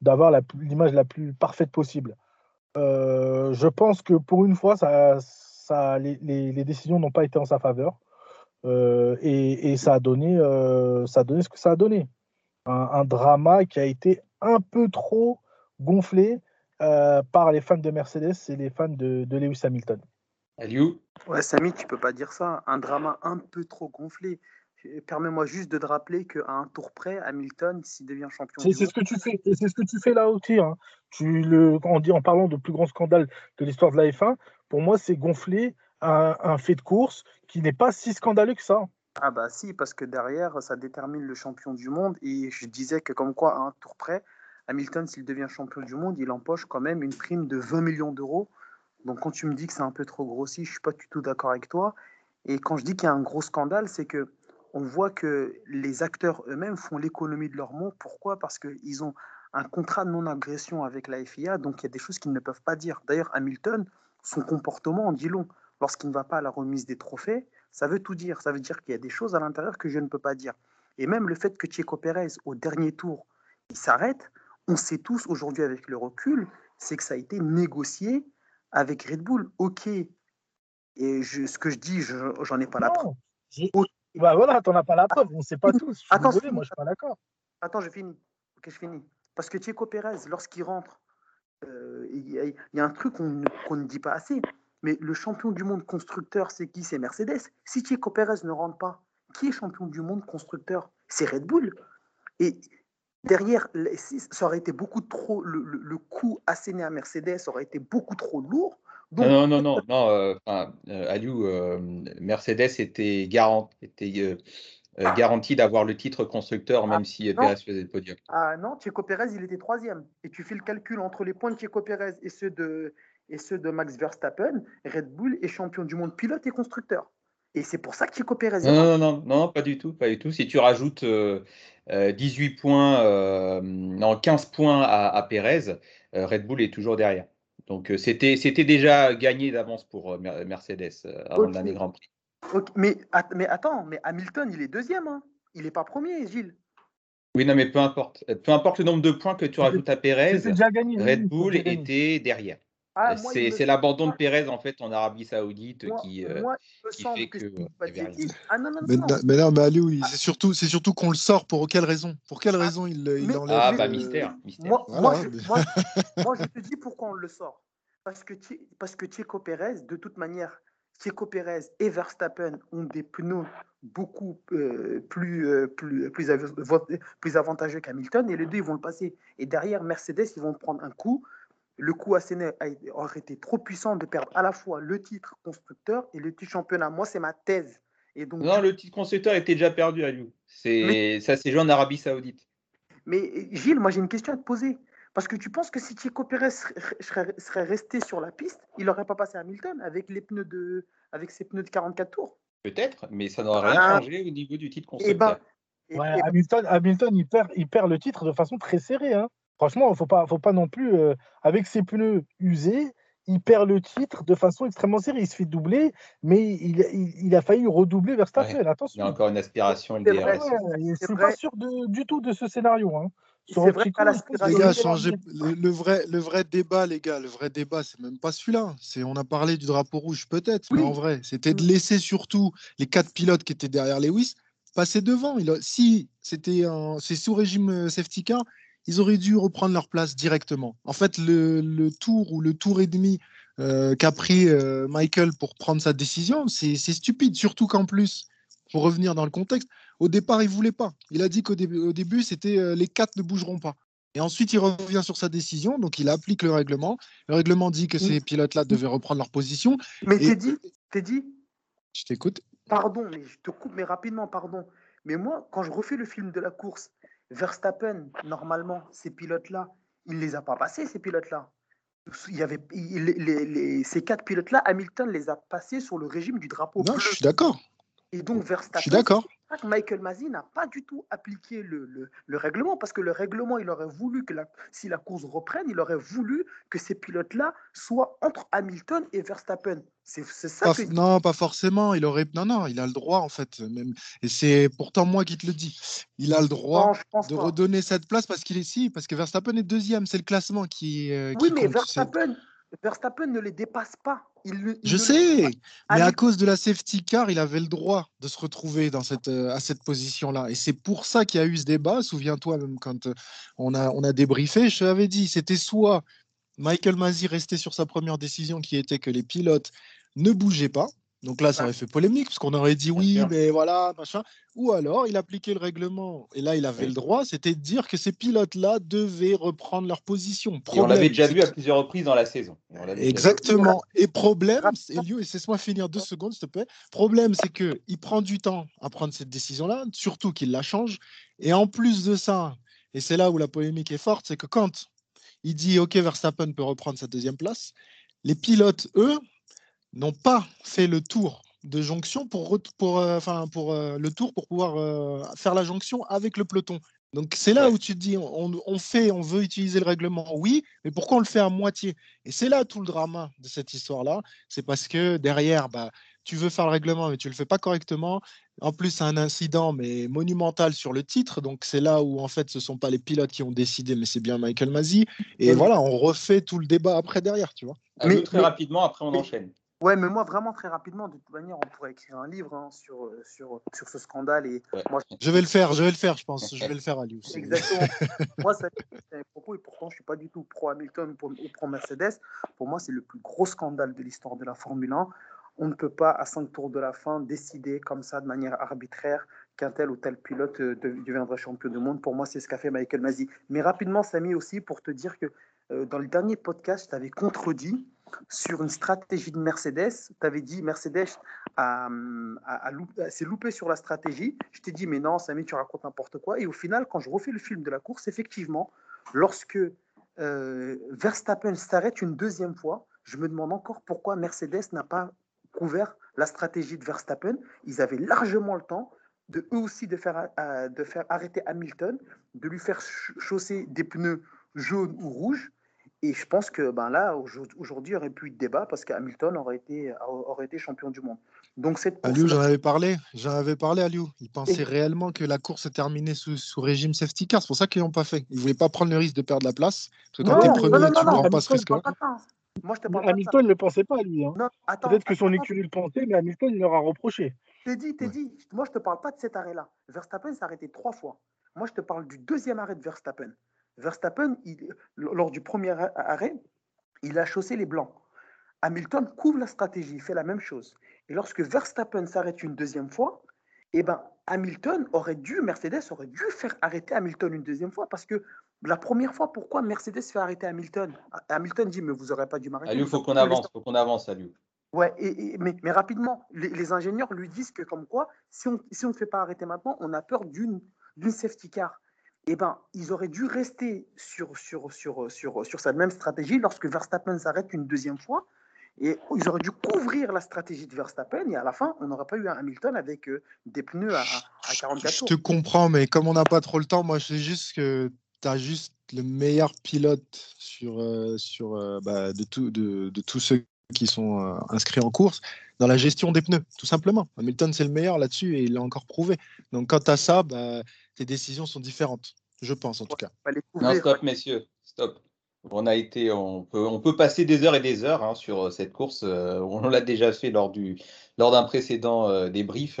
d'avoir l'image la, plus parfaite possible. Euh, je pense que pour une fois, ça, ça, les, les, décisions n'ont pas été en sa faveur. Euh, et, et, ça, a donné, euh, ça a donné ce que ça a donné. Un, drama qui a été un peu trop gonflé euh, par les fans de Mercedes et les fans de Lewis Hamilton. Aliou Ouais, Samy, tu peux pas dire ça. Un drama un peu trop gonflé. Permets-moi juste de te rappeler qu'à un tour près, Hamilton, s'il devient champion. C'est ce que tu fais, et c'est ce que tu fais là aussi. Hein. Tu le, on dit en parlant de plus grand scandale de l'histoire de la F1, pour moi, c'est gonflé un, un, fait de course qui n'est pas si scandaleux que ça. Ah bah si, parce que derrière, ça détermine le champion du monde. Et je disais que comme quoi, à un tour près, Hamilton, s'il devient champion du monde, il empoche quand même une prime de 20 millions d'euros. Donc quand tu me dis que c'est un peu trop grossi, je suis pas du tout d'accord avec toi. Et quand je dis qu'il y a un gros scandale, c'est que on voit que les acteurs eux-mêmes font l'économie de leur mot. Pourquoi? Parce qu'ils ont un contrat de non-agression avec la FIA, donc il y a des choses qu'ils ne peuvent pas dire. D'ailleurs, Hamilton, son comportement en dit long. Lorsqu'il ne va pas à la remise des trophées, ça veut tout dire. Ça veut dire qu'il y a des choses à l'intérieur que je ne peux pas dire. Et même le fait que Checo Pérez, au dernier tour, il s'arrête, on sait tous aujourd'hui avec le recul, c'est que ça a été négocié avec Red Bull. Ok. Et je, ce que je dis, j'en ai pas la preuve. Bah voilà, t'en as pas la preuve, on ne sait pas (laughs) tous. Je suis Attends, désolé, moi je suis pas d'accord. Attends, je finis. Ok, je finis. Parce que Checo Pérez, lorsqu'il rentre, euh, il y, y, a un truc qu'on qu ne dit pas assez. Mais le champion du monde constructeur, c'est qui? C'est Mercedes. Si Checo Pérez ne rentre pas, qui est champion du monde constructeur? C'est Red Bull. Et derrière, ça aurait été beaucoup trop. Le, le, le coût asséné à Mercedes aurait été beaucoup trop lourd. Donc, non, non, non, non. Euh, euh, Aliou, euh, Mercedes était, garant, était euh, garanti d'avoir le titre constructeur, même ah, si Pérez faisait le podium. Ah non, Checo Pérez, il était troisième. Et tu fais le calcul entre les points de Checo Pérez et ceux de, et ceux de Max Verstappen, Red Bull est champion du monde pilote et constructeur. Et c'est pour ça que Checo Pérez. Non, non, non, non, pas du tout, pas du tout. Si tu rajoutes euh, 18 points, euh, non, 15 points à, Pérez, Red Bull est toujours derrière. Donc c'était c'était déjà gagné d'avance pour Mercedes avant okay. l'année Grand Prix. Mais, mais attends, mais Hamilton, il est deuxième. Hein. Il n'est pas premier, Gilles. Oui, non, mais peu importe. Peu importe le nombre de points que tu rajoutes à Pérez, Red Bull était derrière. Ah, c'est l'abandon de Pérez en fait en Arabie Saoudite moi, qui, euh, moi, qui fait que. que ah, non, non, mais, non. mais non, mais oui, c'est surtout, c'est surtout qu'on le sort pour quelle raison Pour quelle raison il, il mais, enlève Ah bah mystère. mystère. Moi, voilà, moi, je, moi, (laughs) moi, je te dis pourquoi on le sort. Parce que parce que Checo Pérez, de toute manière, Checo Pérez et Verstappen ont des pneus beaucoup euh, plus, euh, plus, plus, plus avantageux qu'Hamilton et les deux ils vont le passer. Et derrière Mercedes, ils vont prendre un coup le coup asséné aurait été trop puissant de perdre à la fois le titre constructeur et le titre championnat. Moi, c'est ma thèse. Et donc, Non, le titre constructeur était déjà perdu à. C'est ça s'est joué en Arabie Saoudite. Mais Gilles, moi j'ai une question à te poser. Parce que tu penses que si Checo Pérez serait, resté sur la piste, il n'aurait pas passé Hamilton avec, les pneus de, avec ses pneus de 44 tours? Peut-être, mais ça n'aurait rien Ah. changé au niveau du titre Eh ben, constructeur. et- Ouais, et- Hamilton, Hamilton il, perd, il perd le titre de façon très serrée. hein. Franchement, il ne faut pas, faut pas non plus, euh, avec ses pneus usés, il perd le titre de façon extrêmement serrée. Il se fait doubler, mais il, il, il a failli redoubler Verstappen. Il y a Attention. encore une aspiration vrai, LDRS. Ouais, et c'est c'est vrai. pas sûr de- du tout de ce scénario. Hein. Vrai je Les gars, changez. Le, le vrai, le vrai débat, les gars, le vrai débat, c'est même pas celui-là. C'est, on a parlé du drapeau rouge, peut-être, mais en vrai, c'était de laisser surtout les quatre pilotes qui étaient derrière Lewis passer devant. Il a- si c'était c'est sous régime euh, safety car, ils auraient dû reprendre leur place directement. En fait, le, le tour ou le tour et demi euh, qu'a pris euh, Michael pour prendre sa décision, c'est, stupide. Surtout qu'en plus, pour revenir dans le contexte, au départ, il voulait pas. Il a dit qu'au début, au début, c'était euh, les quatre ne bougeront pas. Et ensuite, il revient sur sa décision, donc il applique le règlement. Le règlement dit que ces pilotes-là devaient reprendre leur position. Mais t'es dit, t'es dit, Je t'écoute. pardon, mais je te coupe, mais rapidement, pardon. Mais moi, quand je refais le film de la course, Verstappen, normalement, ces pilotes-là, il les a pas passés, ces pilotes-là. Il y avait, il- les- les- ces quatre pilotes-là, Hamilton les a passés sur le régime du drapeau Non, bleu. je suis d'accord. Et donc Je Verstappen, Michael Masi n'a pas du tout appliqué le, le- le règlement, parce que le règlement, il aurait voulu que la- si la course reprenne, il aurait voulu que ces pilotes-là soient entre Hamilton et Verstappen. C'est ça Pas que... f- non, pas forcément. Il aurait. Non, non, il a le droit en fait. Même. Et c'est pourtant moi qui te le dis. Il a le droit Non, de pas. redonner cette place parce qu'il est si, parce que Verstappen est deuxième. C'est le classement qui. euh, Oui, qui mais compte, Verstappen, Verstappen ne les dépasse pas. Il, ne- il Je sais, mais à cause de la safety car, il avait le droit de se retrouver dans cette, euh, à cette position-là. Et c'est pour ça qu'il y a eu ce débat. Souviens-toi, même quand euh, on a, on a débriefé, je te l'avais dit, c'était soit Michael Masi restait sur sa première décision qui était que les pilotes ne bougeaient pas. Donc là, ça aurait fait polémique, parce qu'on aurait dit oui, mais voilà, machin. Ou alors, il appliquait le règlement. Et là, il avait Oui. le droit, c'était de dire que ces pilotes-là devaient reprendre leur position. Et on l'avait déjà vu à plusieurs reprises dans la saison. Exactement. Et problème. Elio, et laisse-moi finir deux secondes, s'il te plaît. Problème, c'est que il prend du temps à prendre cette décision-là, surtout qu'il la change. Et en plus de ça, et c'est là où la polémique est forte, c'est que quand il dit OK, Verstappen peut reprendre sa deuxième place, les pilotes, eux, n'ont pas fait le tour de jonction pour, pour, euh, enfin, pour euh, le tour pour pouvoir euh, faire la jonction avec le peloton. Donc c'est là où tu te dis, on, on fait, on veut utiliser le règlement, oui, mais pourquoi on le fait à moitié? Et c'est là tout le drama de cette histoire-là. C'est parce que derrière, bah, tu veux faire le règlement, mais tu le fais pas correctement. En plus, c'est un incident, mais monumental sur le titre. Donc c'est là où en fait, ce sont pas les pilotes qui ont décidé, mais c'est bien Michael Masi. Et voilà, on refait tout le débat après derrière, tu vois. Nous Mais- très mais- rapidement, après on mais- enchaîne. Ouais, mais moi, vraiment, très rapidement, de toute manière, on pourrait écrire un livre hein, sur, euh, sur, sur ce scandale. Et Ouais. moi, Je vais le faire, je vais le faire, je pense. (laughs) Je vais le faire à lui. je- exactement. (laughs) moi, ça, c'est un propos, et pourtant, je ne suis pas du tout pro-Hamilton ou pro- ou pro-Mercedes. Pour moi, c'est le plus gros scandale de l'histoire de la Formule 1. On ne peut pas, à cinq tours de la fin, décider comme ça, de manière arbitraire, qu'un tel ou tel pilote euh, de- deviendra champion du monde. Pour moi, c'est ce qu'a fait Michael Masi. Mais rapidement, Samy, aussi, pour te dire que euh, dans le dernier podcast, je t'avais contredit sur une stratégie de Mercedes. Tu avais dit Mercedes s'est loupé sur la stratégie. Je t'ai dit, mais non, Samy, tu racontes n'importe quoi. Et au final, quand je refais le film de la course, effectivement, lorsque euh, Verstappen s'arrête une deuxième fois, je me demande encore pourquoi Mercedes n'a pas couvert la stratégie de Verstappen. Ils avaient largement le temps de eux aussi de faire, euh, arrêter Hamilton, de lui faire ch- chausser des pneus jaunes ou rouges. Et je pense que ben là, aujourd- aujourd'hui, il n'y aurait plus de débat parce qu'Hamilton aurait été, aurait été champion du monde. Donc cette course Aliou, j'en avais parlé. J'en avais parlé, Aliou. Ils pensaient Et- réellement que la course se terminait sous, sous régime safety car. C'est pour ça qu'ils n'ont pas fait. Ils ne voulaient pas prendre le risque de perdre la place. Parce que quand Non, tu es premier, non, non, tu ne prends pas ce ça. Moi, je te parle. Hamilton ne le pensait pas, lui. hein. Peut-être que son écurie le pensait, mais Hamilton, il leur a reproché. T'es dit, t'es Ouais. dit. Moi, je te parle pas de cet arrêt-là. Verstappen s'est arrêté trois fois. Moi, je te parle du deuxième arrêt de Verstappen. Verstappen, il- lors du premier arrêt, il a chaussé les blancs. Hamilton couvre la stratégie, il fait la même chose. Et lorsque Verstappen s'arrête une deuxième fois, eh ben, Hamilton aurait dû, Mercedes aurait dû faire arrêter Hamilton une deuxième fois parce que la première fois, pourquoi Mercedes fait arrêter Hamilton? Hamilton dit, mais vous n'aurez pas dû m'arrêter. Aliou, vous faut qu'on avance, faut qu'on avance, Aliou. Ouais, et, mais, mais, rapidement, les, ingénieurs lui disent que comme quoi, si on si on ne fait pas arrêter maintenant, on a peur d'une safety car. Eh ben, ils auraient dû rester sur, sur, sur, sur, sur cette même stratégie lorsque Verstappen s'arrête une deuxième fois. Et ils auraient dû couvrir la stratégie de Verstappen et à la fin, on n'aurait pas eu un Hamilton avec euh, des pneus à, à 44 Je te comprends, mais comme on n'a pas trop le temps, moi, je sais juste que tu as juste le meilleur pilote sur, euh, sur, euh, bah, de, tout, de, de tous ceux qui sont inscrits en course dans la gestion des pneus, tout simplement. Hamilton, c'est le meilleur là-dessus et il l'a encore prouvé. Donc, quant à ça, bah, tes décisions sont différentes, je pense en tout cas. Non, stop, messieurs, stop. On a été, on peut, passer des heures et des heures hein, sur cette course. Euh, on l'a déjà fait lors du, lors d'un précédent euh, débrief.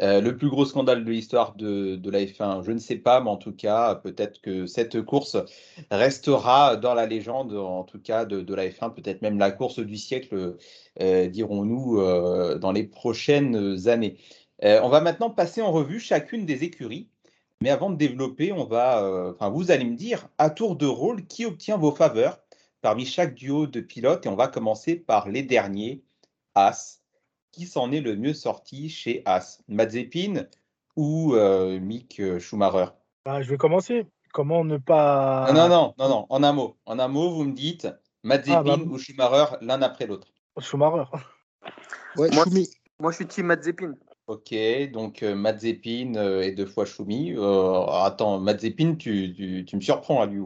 Euh, le plus gros scandale de l'histoire de, de, la F1, je ne sais pas, mais en tout cas, peut-être que cette course restera dans la légende, en tout cas de, de la F1, peut-être même la course du siècle, dirons-nous, dans les prochaines années. on va maintenant passer en revue chacune des écuries mais avant de développer, on va, euh, enfin, vous allez me dire à tour de rôle qui obtient vos faveurs parmi chaque duo de pilotes? Et on va commencer par les derniers, As. Qui s'en est le mieux sorti chez As? Mazepin ou euh, Mick Schumacher? Bah, Je vais commencer. Comment ne pas. Non, non, non, non, en un mot. En un mot, vous me dites Mazepin ah, bah, ou Schumacher l'un après l'autre. Schumacher. Ouais, moi, moi, je suis team Mazepin. Ok, donc euh, euh, et deux fois Choumi. Euh, attends, Mazepin, tu, tu, tu, me surprends à lui.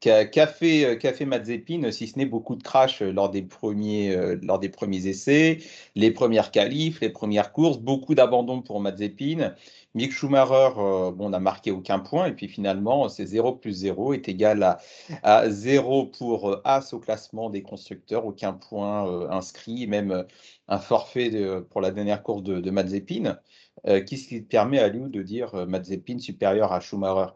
Qu'a fait, fait si ce n'est beaucoup de crash lors des, premiers, lors des premiers essais, les premières qualifs, les premières courses, beaucoup d'abandon pour Mazepin. Mick Schumacher, bon, n'a marqué aucun point, et puis finalement, c'est 0 plus 0 est égal à, à 0 pour As au classement des constructeurs, aucun point inscrit, même un forfait pour la dernière course de, de Mazepin. Euh, Qu'est-ce qui permet à lui de dire euh, Mazepin supérieur à Schumacher?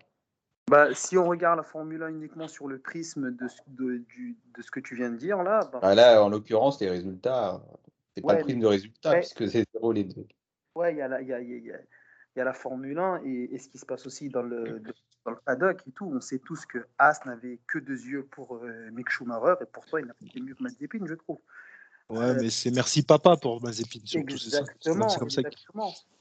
Bah, si on regarde la Formule 1 uniquement sur le prisme de, de, de ce que tu viens de dire là. Bah, bah là, en l'occurrence, les résultats, c'est pas le prisme de résultats, puisque c'est zéro les deux. Ouais, il y, a la, y, a, y, y a la Formule 1 et, et, ce qui se passe aussi dans le, dans le paddock et tout. On sait tous que Haas n'avait que deux yeux pour euh, Mick Schumacher et pourtant il n'a pas été mieux que Mazepin, je trouve. Ouais, euh, mais c'est merci papa pour Mazepin surtout. Exactement. C'est comme ça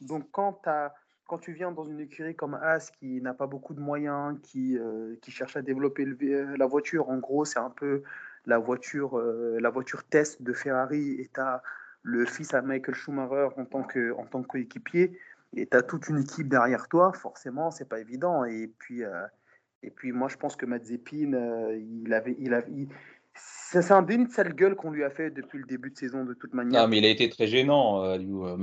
Donc quand, as, quand tu viens dans une écurie comme As qui n'a pas beaucoup de moyens, qui, euh, qui cherche à développer euh, la voiture, en gros c'est un peu la voiture, la voiture test de Ferrari et tu as le fils à Michael Schumacher en tant que, en tant que coéquipier et tu as toute une équipe derrière toi, forcément c'est pas évident. Et puis, et puis moi je pense que Mazepin, il avait, il avait c'est un déni de sale gueule qu'on lui a fait depuis le début de saison, de toute manière. Non, mais il a été très gênant, euh, euh.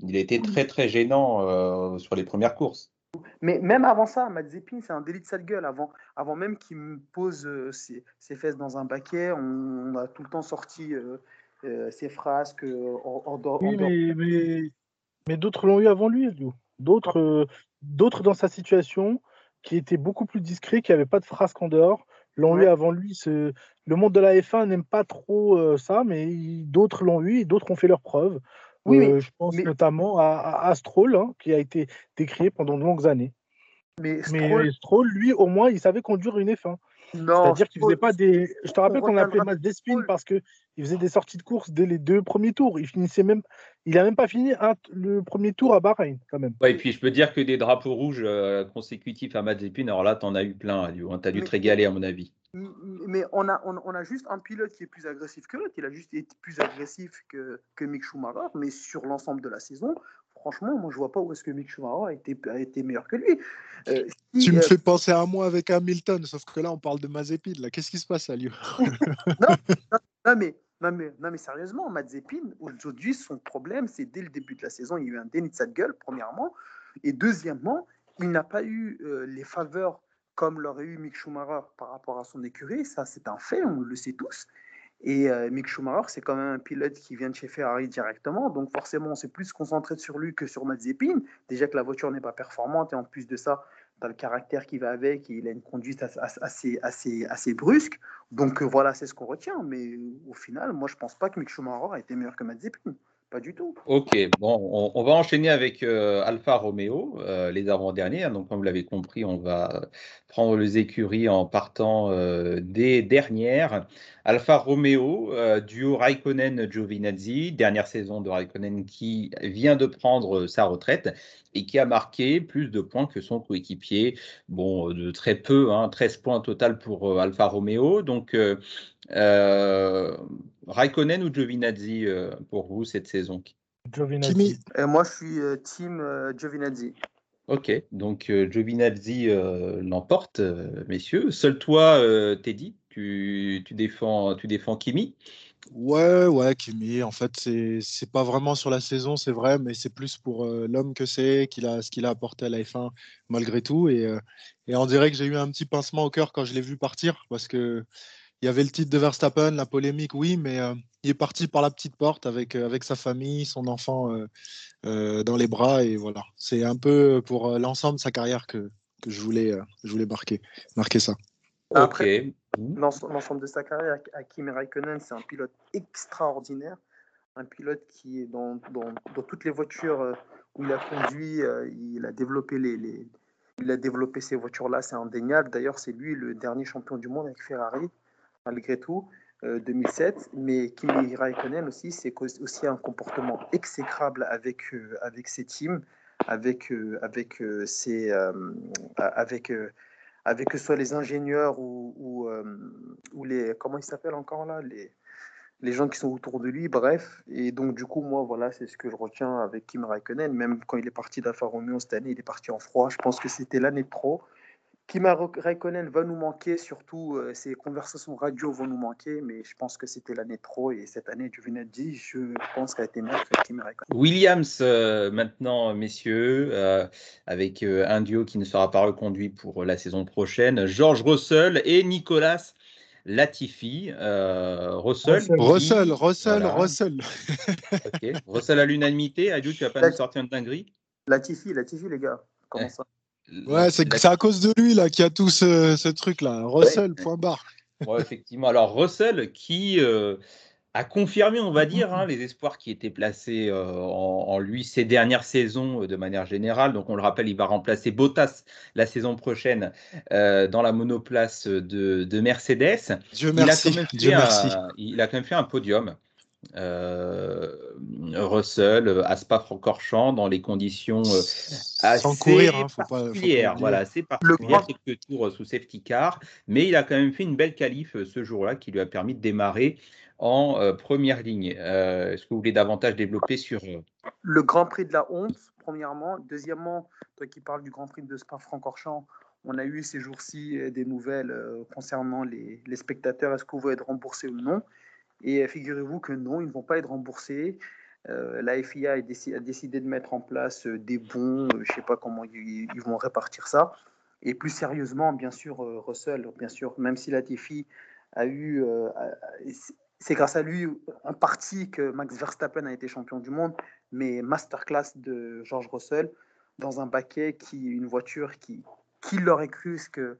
Il a été très, très gênant euh, sur les premières courses. Mais même avant ça, Mazepin, c'est un délit de sale gueule. Avant, avant même qu'il me pose euh, ses, fesses dans un baquet, on, a tout le temps sorti ses phrases en, en, oui, mais, mais, mais d'autres l'ont eu avant lui, D'autres, d'autres dans sa situation qui étaient beaucoup plus discrets, qui n'avaient pas de frasques en dehors l'ont eu avant lui. Le monde de la F1 n'aime pas trop euh, ça, mais d'autres l'ont eu et d'autres ont fait leurs preuves. Oui, je pense notamment à, à, Stroll, hein, qui a été décrié pendant de longues années. Mais Stroll... lui, au moins, il savait conduire une F1. C'est-à-dire qu'il faisait pas des. Je te rappelle qu'on appelait Matt Despin parce qu'il faisait des sorties de course dès les deux premiers tours. Il finissait même. Il a même pas fini le premier tour à Bahreïn, quand même. Ouais, et puis je peux dire que des drapeaux rouges euh, consécutifs à Matt Despin, alors là, tu en as eu plein, hein, Tu as dû te régaler, à mon avis. Mais on a, on, a juste un pilote qui est plus agressif que l'autre. Il a juste été plus agressif que, que Mick Schumacher, mais sur l'ensemble de la saison, franchement, moi, je vois pas où est-ce que Mick Schumacher a été, a été meilleur que lui. Euh, tu me euh, fais penser à moi avec Hamilton, sauf que là, on parle de Mazepin. Là. Qu'est-ce qui se passe à Lyon? (laughs) Non, non, mais, non, mais, non, mais sérieusement, Mazepin, aujourd'hui, son problème, c'est dès le début de la saison, il y a eu un déni de sa gueule, premièrement. Et deuxièmement, il n'a pas eu euh, les faveurs comme l'aurait eu Mick Schumacher par rapport à son écurie. Ça, c'est un fait, on le sait tous. Et euh, Mick Schumacher, c'est quand même un pilote qui vient de chez Ferrari directement. Donc forcément, on s'est plus concentré sur lui que sur Mazepin. Déjà que la voiture n'est pas performante et en plus de ça, dans le caractère qui va avec, il a une conduite assez, assez, assez brusque. Donc euh, voilà, c'est ce qu'on retient. Mais au final, moi, je pense pas que Mick Schumacher a été meilleur que Mazepin. Pas du tout. Ok, bon, on, va enchaîner avec euh, Alfa Romeo, euh, les avant-derniers. hein. Donc, comme vous l'avez compris, on va prendre les écuries en partant euh, des dernières. Alfa Romeo, euh, duo Raikkonen-Giovinazzi, dernière saison de Raikkonen qui vient de prendre sa retraite et qui a marqué plus de points que son coéquipier. Bon, de très peu, hein, 13 points total pour Alfa Romeo. Donc, Raikkonen ou Giovinazzi euh, pour vous cette saison? Giovinazzi. Kimi, Et moi, je suis euh, team euh, Giovinazzi. Ok, donc euh, Giovinazzi euh, l'emporte, euh, messieurs. Seul toi, euh, Teddy, tu, tu défends, tu défends Kimi? Ouais, ouais, Kimi, en fait, c'est pas vraiment sur la saison, c'est vrai, mais c'est plus pour euh, l'homme que c'est, qu'il a, ce qu'il a apporté à la F1 malgré tout. Et, euh, et on dirait que j'ai eu un petit pincement au cœur quand je l'ai vu partir, parce que il y avait le titre de Verstappen, la polémique, oui, mais euh, il est parti par la petite porte avec, euh, avec sa famille, son enfant euh, euh, dans les bras, et voilà. C'est un peu pour euh, l'ensemble de sa carrière que, que je voulais, euh, je voulais marquer, marquer ça. Après, ok. Mhm. L'ense- L'ensemble de sa carrière, Kimi Raikkonen, c'est un pilote extraordinaire. Un pilote qui est dans, dans, dans toutes les voitures où il a conduit, il a développé les, les- il a développé ces voitures-là, c'est indéniable. D'ailleurs, c'est lui le dernier champion du monde avec Ferrari, malgré tout, euh, 2007. Mais Kimi Raikkonen aussi, c'est aussi un comportement exécrable avec, euh, avec ses teams, avec, euh, avec euh, ses, euh, avec euh, avec que ce soit les ingénieurs euh, ou les comment ils s'appellent encore là les, les gens qui sont autour de lui bref. Et donc du coup moi voilà c'est ce que je retiens avec Kim Raikkonen. Même quand il est parti d'Alfa Romeo cette année il est parti en froid. Je pense que c'était l'année de trop Kim Raikkonen va nous manquer surtout euh, ses conversations radio vont nous manquer mais je pense que c'était l'année trop et cette année Giovinazzi je pense qu'elle a été meilleure que Raikkonen Williams, euh, maintenant, messieurs, euh, avec euh, un duo qui ne sera pas reconduit pour la saison prochaine, George Russell et Nicolas Latifi. Euh, Russell, Russell. qui- Russell, Russell, voilà. Russell. ok. Russell à l'unanimité. Adieu, tu vas pas nous sortir une dinguerie? Latifi Latifi les gars comment Ouais. ça? Ouais, c'est La- à cause de lui là qu'il y a tout ce, ce truc-là. Russell, point barre. Ouais, effectivement. Alors, Russell qui euh, a confirmé, on va dire, hein, les espoirs qui étaient placés euh, en, en lui ces dernières saisons euh, de manière générale. Donc, on le rappelle, il va remplacer Bottas la saison prochaine dans la monoplace de, de Mercedes. Dieu Il a, merci. quand même fait Dieu merci. un, il a quand même fait un podium. Euh, Russell, euh, à Spa-Francorchamps, dans les conditions euh, Sans assez courir, hein, faut pas, faut pas particulières, voilà, grand- quelques tours sous safety car, mais il a quand même fait une belle qualif euh, ce jour-là qui lui a permis de démarrer en euh, première ligne. Euh, Est-ce que vous voulez davantage développer sur euh, le Grand Prix de la honte, premièrement. Deuxièmement, toi qui parles du Grand Prix de Spa-Francorchamps, on a eu ces jours-ci euh, des nouvelles euh, concernant les, les spectateurs. Est-ce qu'ils vont être remboursés ou non? Et euh, figurez-vous que non, ils ne vont pas être remboursés. Euh, la FIA a, déci- a décidé de mettre en place euh, des bons, je ne sais pas comment ils, vont répartir ça. Et plus sérieusement, bien sûr, Russell, bien sûr, même si Latifi a eu, c'est grâce à lui en partie que Max Verstappen a été champion du monde, mais masterclass de George Russell dans un baquet qui une voiture qui qui l'aurait cru ce que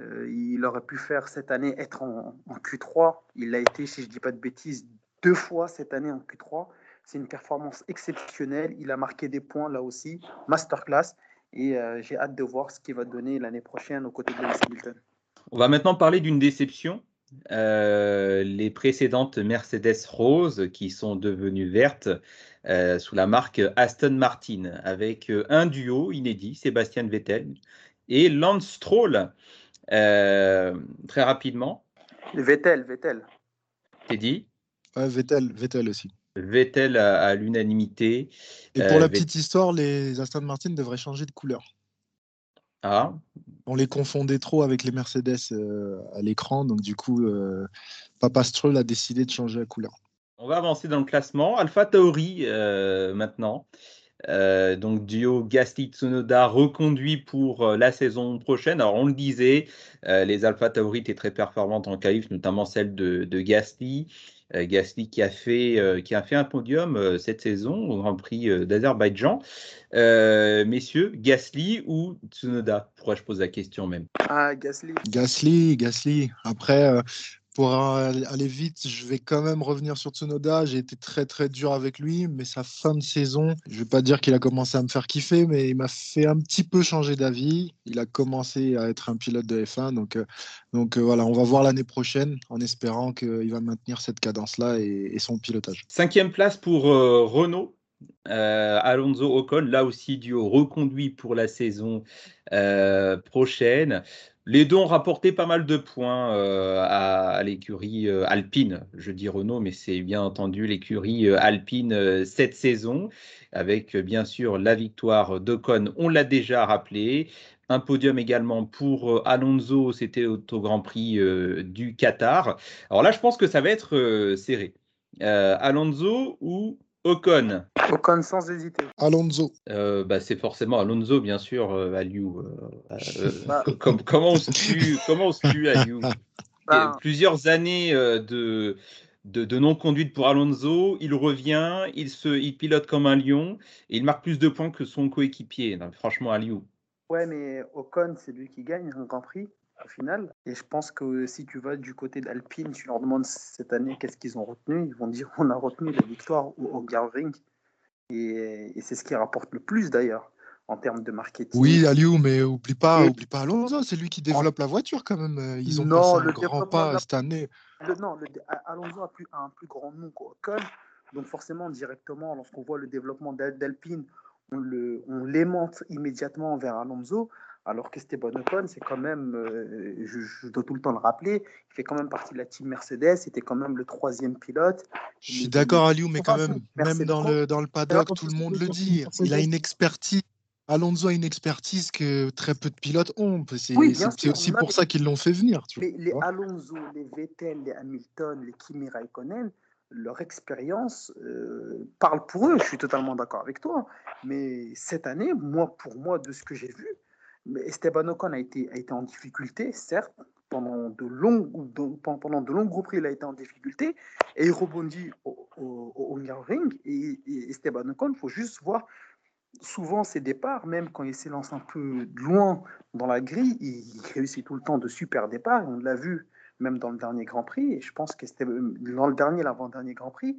euh, il aurait pu faire cette année être en, en Q3 il l'a été si je dis pas de bêtises deux fois cette année en Q3 c'est une performance exceptionnelle. Il a marqué des points là aussi. Masterclass. Et euh, j'ai hâte de voir ce qu'il va donner l'année prochaine aux côtés de Lewis Hamilton. On va maintenant parler d'une déception. Euh, les précédentes Mercedes Rose qui sont devenues vertes sous la marque Aston Martin avec un duo inédit, Sébastien Vettel et Lance Stroll. Euh, très rapidement, Vettel Vettel Teddy, Ouais, Vettel, Vettel aussi. Vettel à, à l'unanimité. Et Euh, pour la Vett- petite histoire, les Aston Martin devraient changer de couleur. Ah, On les confondait trop avec les Mercedes euh, à l'écran, donc du coup, euh, Papa Stroll a décidé de changer la couleur. On va avancer dans le classement. Alpha Tauri euh, maintenant. Euh, donc duo Gasly Tsunoda reconduit pour euh, la saison prochaine. Alors on le disait, euh, les Alpha Tauri étaient très performantes en qualif, notamment celle de, de Gasly. Euh, Gasly qui a fait euh, qui a fait un podium euh, cette saison au Grand Prix euh, d'Azerbaïdjan. Euh, messieurs, Gasly ou Tsunoda? Pourquoi je pose la question même? Ah Gasly Gasly, Gasly. Après, euh, pour aller vite, je vais quand même revenir sur Tsunoda. J'ai été très très dur avec lui, mais sa fin de saison, je vais pas dire qu'il a commencé à me faire kiffer, mais il m'a fait un petit peu changer d'avis. Il a commencé à être un pilote de F1, donc euh, donc euh, voilà, on va voir l'année prochaine en espérant qu'il va maintenir cette cadence-là et, son pilotage. Cinquième place pour euh, Renault. Alonso Ocon, là aussi duo reconduit pour la saison prochaine. Les deux ont rapporté pas mal de points euh, à, l'écurie euh, alpine. Je dis Renault, mais c'est bien entendu l'écurie euh, alpine cette saison, avec bien sûr la victoire d'Ocon, on l'a déjà rappelé. Un podium également pour Alonso, c'était au, Grand Prix du Qatar. Alors là, je pense que ça va être serré. Alonso ou Ocon. Ocon sans hésiter. Alonso. Euh, bah, c'est forcément Alonso, bien sûr, euh, Aliou. Euh, bah. (laughs) comment on se tue, comment on se tue Aliou (laughs) bah. Plusieurs années de, de, non-conduite pour Alonso. Il revient, il, se, il pilote comme un lion et il marque plus de points que son coéquipier. Franchement, Aliou. Ouais, mais Ocon, c'est lui qui gagne un Grand Prix au final. Et je pense que si tu vas du côté d'Alpine, tu leur demandes cette année qu'est-ce qu'ils ont retenu, ils vont dire on a retenu la victoire au, au Et, c'est ce qui rapporte le plus d'ailleurs en termes de marketing. Oui, Aliou, mais oublie pas, oublie pas Alonso, c'est lui qui développe la voiture quand même. Ils ont non, le un grand pas cette année. non, Alonso a, plus, un plus grand nom qu'Ocon. Donc forcément, directement, lorsqu'on voit le développement d'Alpine, on l'aimante on immédiatement vers Alonso. Alors qu'Esteban Ocon, c'est quand même, euh, je, dois tout le temps le rappeler, il fait quand même partie de la team Mercedes, c'était quand même le troisième pilote. Je suis d'accord, Aliou, mais quand même, même dans le, dans le paddock, tout le monde le dit. Il a une expertise. Alonso a une expertise que très peu de pilotes ont. C'est aussi pour ça qu'ils l'ont fait venir. mais les Alonso, les Vettel, les Hamilton, les Kimi Raikkonen, leur expérience euh, parle pour eux. Je suis totalement d'accord avec toi. Mais cette année, moi, pour moi, de ce que j'ai vu, Esteban Ocon a été, a été en difficulté, certes, pendant de longs, pendant de longs groupes, il a été en difficulté et il rebondit au, au, ring. Et, Esteban Ocon, il faut juste voir souvent ses départs, même quand il s'élance un peu loin dans la grille, il réussit tout le temps de super départs. On l'a vu même dans le dernier Grand Prix. Et je pense que dans le dernier, l'avant-dernier Grand Prix.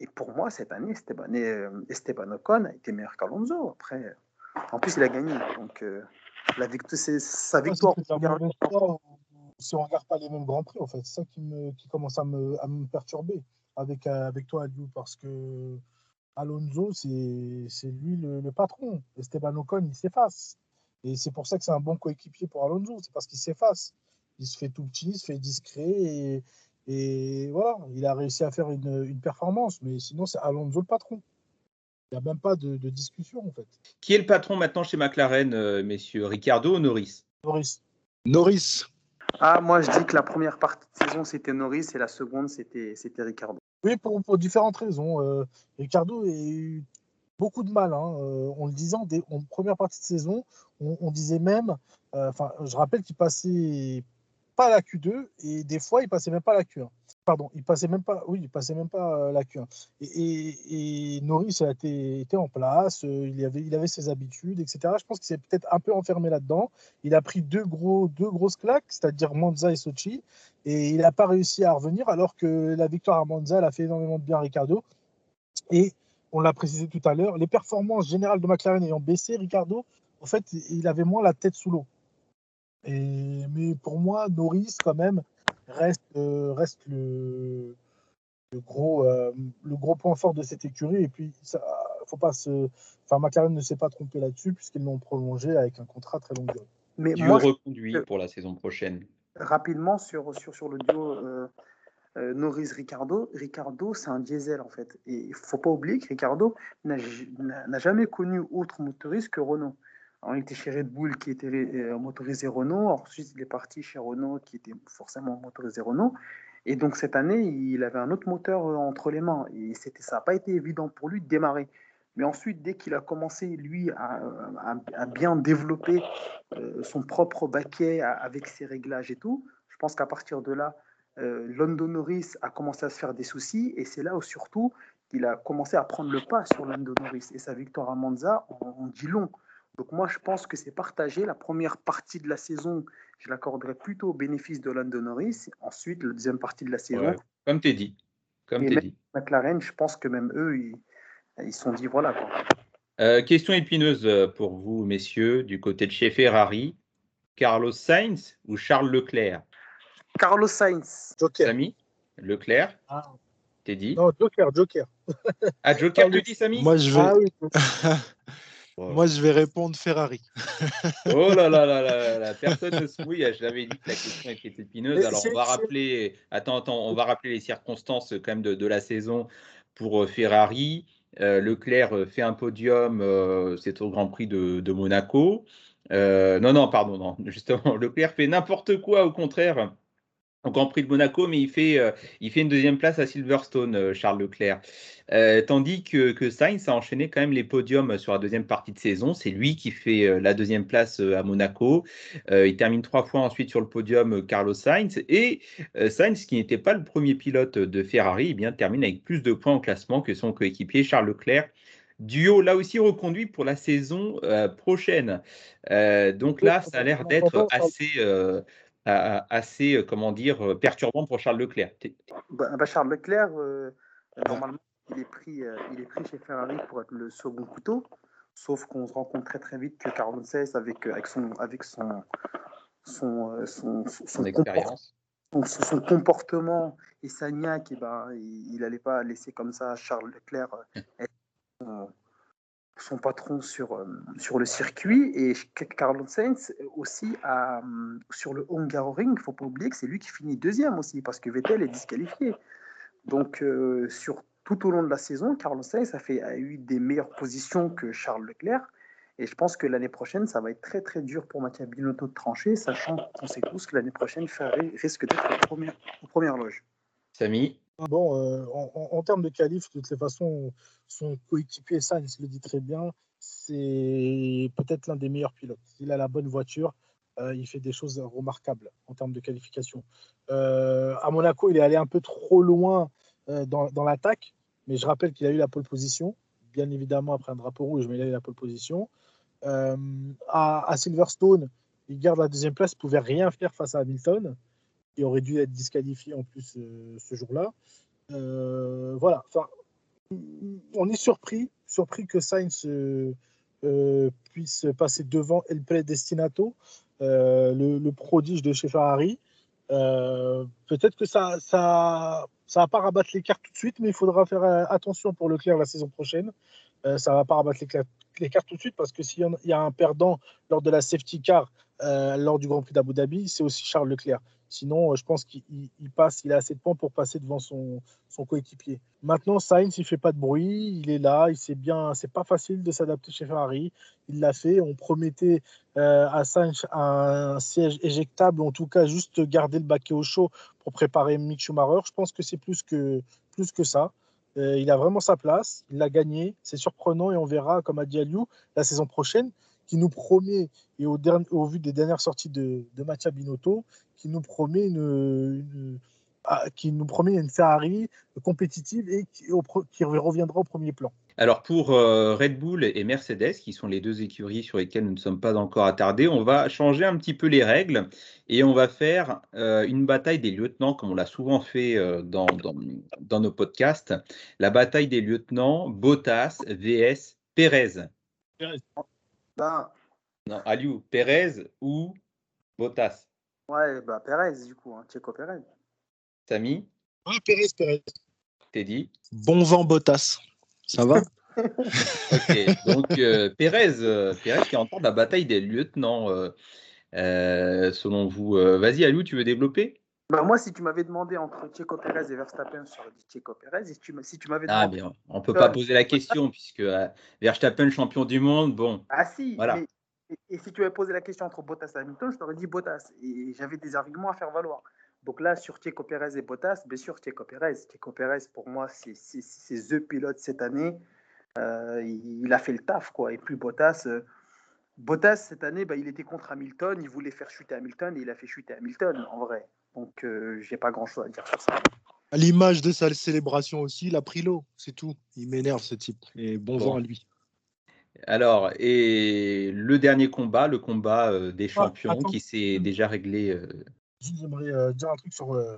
Et pour moi, cette année, Esteban, euh, Esteban Ocon a été meilleur qu'Alonso. Après, en plus, il a gagné. Donc, euh, la victoire, c'est sa victoire. si on regarde pas les mêmes grands prix, en fait, c'est ça qui, me, qui commence à me, à me perturber avec, euh, avec toi, Aliou, parce que Alonso, c'est lui le, patron. Esteban Ocon, il s'efface. Et c'est pour ça que c'est un bon coéquipier pour Alonso, c'est parce qu'il s'efface. Il se fait tout petit, il se fait discret et, et voilà, il a réussi à faire une, une performance, mais sinon c'est Alonso le patron. Il n'y a même pas de, discussion en fait. Qui est le patron maintenant chez McLaren, euh, messieurs? Ricardo ou Norris? Norris. Norris. Ah, moi je dis que la première partie de saison c'était Norris et la seconde c'était Ricardo. Oui, pour, différentes raisons. Euh, Ricardo a eu beaucoup de mal. Hein. Euh, on le disait en, première partie de saison, on, disait même, enfin, je rappelle qu'il passait pas la Q2 et des fois il passait même pas la Q1. Pardon, il passait même pas, oui, il passait même pas euh, la Q1. Et, et, Norris a été, était en place, euh, il, avait, il avait ses habitudes, etc. Je pense qu'il s'est peut-être un peu enfermé là-dedans. Il a pris deux, gros, deux grosses claques, c'est-à-dire Monza et Sochi, et il n'a pas réussi à revenir alors que la victoire à Monza, elle a fait énormément de bien à Ricardo. Et on l'a précisé tout à l'heure, les performances générales de McLaren ayant baissé, Ricardo, en fait, il avait moins la tête sous l'eau. Et, mais pour moi, Norris, quand même, reste, euh, reste le, le gros, euh, le gros point fort de cette écurie. Et puis, ça, faut pas se. Enfin, McLaren ne s'est pas trompé là-dessus, puisqu'ils l'ont prolongé avec un contrat très long durée. Mais moi, reconduit pour la saison prochaine. Rapidement sur, sur, sur le duo euh, Norris-Ricardo. Ricardo, c'est un diesel en fait. Et il faut pas oublier que Ricardo n'a jamais connu autre motoriste que Renault. Il était chez Red Bull qui était euh, motorisé Renault. Ensuite, il est parti chez Renault qui était forcément motorisé Renault. Et donc cette année, il avait un autre moteur euh, entre les mains. Et ça n'a pas été évident pour lui de démarrer. Mais ensuite, dès qu'il a commencé, lui, à, bien développer euh, son propre baquet avec ses réglages et tout, je pense qu'à partir de là, London Norris a commencé à se faire des soucis. Et c'est là où surtout il a commencé à prendre le pas sur London Norris. Et sa victoire à Monza, on dit long Donc moi, je pense que c'est partagé. La première partie de la saison, je l'accorderai plutôt au bénéfice de Lando Norris. Ensuite, la deuxième partie de la saison. Ouais, comme tu dit. Comme Et dit. McLaren, je pense que même eux, ils ils se sont dit voilà. Quoi. Euh, question épineuse euh, pour vous, messieurs, du côté de chez Ferrari. Carlos Sainz ou Charles Leclerc? Carlos Sainz. Joker. Samy Leclerc Ah, T'es dit? Non, Joker, Joker. Ah, Joker, tu dis, Samy? Moi, je vais, Ah oui, (laughs) moi, je vais répondre Ferrari. Oh là là là là là, (laughs) personne ne se mouille. Je l'avais dit que la question était épineuse. Alors, on va rappeler. Attends, attends, on va rappeler les circonstances quand même de, de la saison pour euh, Ferrari. Euh, Leclerc euh, fait un podium, euh, c'est au Grand Prix de, de Monaco. Euh, non, non, pardon, non. (laughs) Justement, Leclerc fait n'importe quoi au contraire au Grand Prix de Monaco, mais il fait, euh, il fait une deuxième place à Silverstone, euh, Charles Leclerc. Euh, tandis que, que Sainz a enchaîné quand même les podiums sur la deuxième partie de saison. C'est lui qui fait la deuxième place à Monaco. Il termine trois fois ensuite sur le podium Carlos Sainz. Et Sainz, qui n'était pas le premier pilote de Ferrari, eh bien, termine avec plus de points au classement que son coéquipier Charles Leclerc. Duo là aussi reconduit pour la saison prochaine. Donc là, ça a l'air d'être assez, assez, euh, comment dire, euh, perturbant pour Charles Leclerc. Bah, bah, Charles Leclerc, euh, normalement, il est, pris, il est pris chez Ferrari pour être le second couteau. Sauf qu'on se rend compte très très vite que Carlos Sainz, avec, avec, son, avec son, son, son, son, Son comport- expérience. son, son- comportement et sa niaque, eh ben, il n'allait pas laisser comme ça Charles Leclerc euh, être son, patron sur, euh, sur le circuit. Et Carlos Sainz aussi, euh, sur le Hungaroring, il ne faut pas oublier que c'est lui qui finit deuxième aussi, parce que Vettel est disqualifié. Donc, euh, sur, tout au long de la saison, Carlos Sainz a, fait, a eu des meilleures positions que Charles Leclerc. Et je pense que l'année prochaine, ça va être très très dur pour Mattia Binotto de trancher, sachant qu'on sait tous que l'année prochaine, Ferrari risque d'être aux premières, aux premières loges. Samy Bon, euh, en, termes de qualif, de toutes les façons, son coéquipier Sainz le dit très bien, c'est peut-être l'un des meilleurs pilotes. Il a la bonne voiture, euh, il fait des choses remarquables en termes de qualification. Euh, à Monaco, il est allé un peu trop loin euh, dans, l'attaque, mais je rappelle qu'il a eu la pole position, bien évidemment après un drapeau rouge, mais il a eu la pole position. À, à Silverstone, il garde la deuxième place, il pouvait rien faire face à Hamilton, qui aurait dû être disqualifié en plus euh, ce jour-là. Euh, voilà, enfin, on est surpris, surpris que Sainz euh, puisse passer devant El Predestinato, le, le prodige de chez Ferrari. Peut-être que ça ça ça va pas rabattre les cartes tout de suite, mais il faudra faire attention pour Leclerc la saison prochaine. Euh, ça va pas rabattre les, cartes tout de suite parce que s'il y, il y a un perdant lors de la safety car lors du Grand Prix d'Abu Dhabi, c'est aussi Charles Leclerc. Sinon, euh, je pense qu'il il- il passe, il a assez de points pour passer devant son, son coéquipier. Maintenant, Sainz, il fait pas de bruit, il est là, il sait bien, c'est pas facile de s'adapter chez Ferrari. Il l'a fait. On promettait euh, à Sainz un siège éjectable, en tout cas juste garder le baquet au chaud pour préparer Mick Schumacher. Je pense que c'est plus que, plus que ça. Euh, il a vraiment sa place, il l'a gagné, c'est surprenant et on verra, comme a dit Aliou, la saison prochaine, qui nous promet, et au, vu des dernières sorties de, de Mattia Binotto, qui nous promet une, une- ah, qui nous promet une Ferrari compétitive et qui, au pro- qui reviendra au premier plan. Alors pour euh, Red Bull et Mercedes, qui sont les deux écuries sur lesquelles nous ne sommes pas encore attardés, on va changer un petit peu les règles et on va faire euh, une bataille des lieutenants, comme on l'a souvent fait euh, dans, dans, dans nos podcasts. La bataille des lieutenants, Bottas vs Pérez. Ben, Non, Aliou, Pérez ou Bottas? ouais, bah, Perez, du coup, hein, Checo Perez. Samy, Ah, Pérez, Pérez. t'es dit Bon vent, Bottas. Ça va? (laughs) Ok, donc euh, Pérez, euh, Pérez qui entend la bataille des lieutenants, euh, euh, selon vous. Euh, Vas-y, Aliou, tu veux développer? Bah, moi, si tu m'avais demandé entre Checo Perez et Verstappen, j'aurais dit Checo. Et si tu, si tu m'avais Ah, demandé. mais on ne peut pas poser la question, puisque euh, Verstappen, champion du monde, bon. Ah, si Voilà. mais- et, et si tu avais posé la question entre Bottas et Hamilton, je t'aurais dit Bottas. Et j'avais des arguments à faire valoir. Donc là, sur Checo Perez et Bottas, bien sûr, Checo Perez. Checo Perez, pour moi, c'est The Pilote cette année. Euh, il, il a fait le taf, quoi. Et puis Bottas. euh, Bottas, cette année, bah, il était contre Hamilton, il voulait faire chuter Hamilton et il a fait chuter Hamilton, en vrai. Donc, euh, j'ai pas grand-chose à dire sur ça. À l'image de sa célébration aussi, il a pris l'eau, c'est tout. Il m'énerve ce type. Et bon, Bon. vent à lui. Alors, et le dernier combat, le combat euh, des champions attends. qui s'est déjà réglé. euh, J'aimerais euh, dire un truc sur, euh,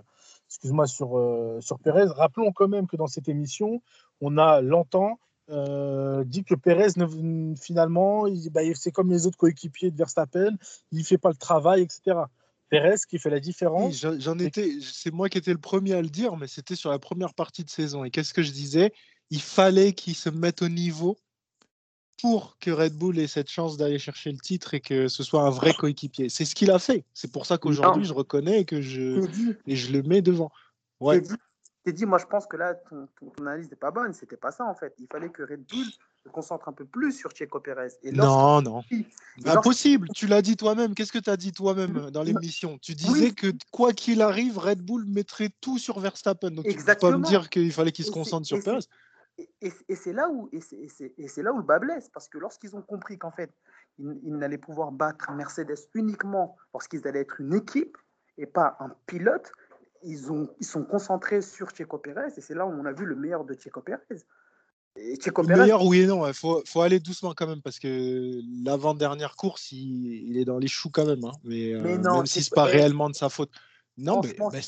excuse-moi, sur, euh, sur Pérez. Rappelons quand même que dans cette émission, on a longtemps euh, dit que Pérez, ne- finalement, il- bah, c'est comme les autres coéquipiers de Verstappen, il ne fait pas le travail, etc. Pérez qui fait la différence. j'en j'en étais, c'est moi qui étais le premier à le dire, mais c'était sur la première partie de saison. Et qu'est-ce que je disais? Il fallait qu'il se mette au niveau pour que Red Bull ait cette chance d'aller chercher le titre et que ce soit un vrai coéquipier. C'est ce qu'il a fait. C'est pour ça qu'aujourd'hui, je reconnais et que je, et je le mets devant. Ouais. t'es dit, t'es dit, moi je pense que là, ton, ton- ton analyse n'est pas bonne. C'était pas ça en fait. Il fallait que Red Bull se concentre un peu plus sur Checo Pérez. Et Non, non. et Impossible, tu l'as dit toi-même. Qu'est-ce que tu as dit toi-même dans l'émission? Tu disais que quoi qu'il arrive, Red Bull mettrait tout sur Verstappen. Donc tu peux pas Exactement. me dire qu'il fallait qu'il se concentre sur Perez. Et, c'est là où et c'est- et là où le bas blesse parce que lorsqu'ils ont compris qu'en fait ils, ils n'allaient pouvoir battre Mercedes uniquement lorsqu'ils allaient être une équipe et pas un pilote, ils ont ils sont concentrés sur Checo Pérez et c'est là où on a vu le meilleur de Checo Pérez. Meilleur, oui et non. Il faut, faut aller doucement quand même parce que l'avant-dernière course, il, il est dans les choux quand même. hein. Mais, euh, Mais non, même si c'est c'est pas réellement de sa faute. Non, mais,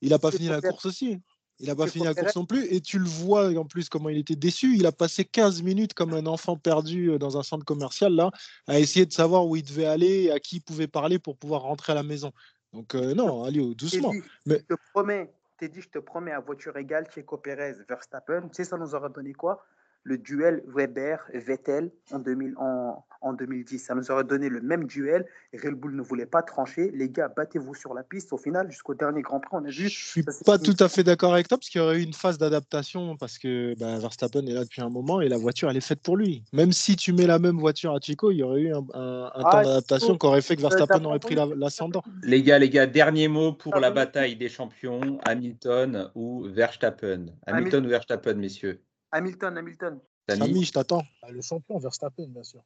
il n'a pas fini la course aussi. Il n'a pas fini la course non plus. Et tu le vois en plus comment il était déçu. Il a passé 15 minutes comme un enfant perdu euh, dans un centre commercial là, à essayer de savoir où il devait aller à qui il pouvait parler pour pouvoir rentrer à la maison. Donc euh, non, allez, doucement. Mais- je te promets, t'es dit, je te promets, à voiture égale, Checo Pérez, Verstappen, tu sais, ça nous aurait donné quoi? Le duel Weber-Vettel en, 2000 en, en 2010. Ça nous aurait donné le même duel. Et Red Bull ne voulait pas trancher. Les gars, battez-vous sur la piste. Au final, jusqu'au dernier Grand Prix, on a Je suis ça pas tout à fait d'accord avec toi parce qu'il y aurait eu une phase d'adaptation parce que bah, Verstappen est là depuis un moment et la voiture elle est faite pour lui. Même si tu mets la même voiture à Chico, il y aurait eu un, un- un Ah, temps d'adaptation qui aurait fait que Verstappen aurait pris la- l'ascendant. Les gars, les gars, dernier mot pour la bataille des champions, Hamilton ou Verstappen. Hamilton ou Verstappen, messieurs? Hamilton, Hamilton. Samy je t'attends. Ah, Le champion Verstappen, bien sûr.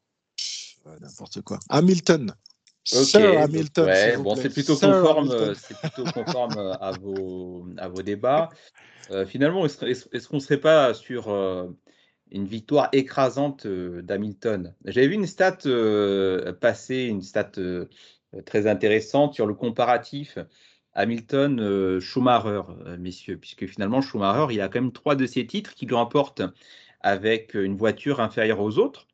Ouais, N'importe quoi. Hamilton. Ok, Sir donc, Hamilton. ouais, s'il vous bon, c'est plutôt conforme, Hamilton. euh, c'est plutôt conforme à vos à vos débats. Euh, finalement, est-ce qu'on ne serait pas sur euh, une victoire écrasante euh, d'Hamilton? J'avais vu une stat euh, passer, une stat euh, très intéressante sur le comparatif Hamilton-Schumacher, euh, messieurs, puisque finalement Schumacher, il a quand même trois de ses titres qu'il remporte avec une voiture inférieure aux autres.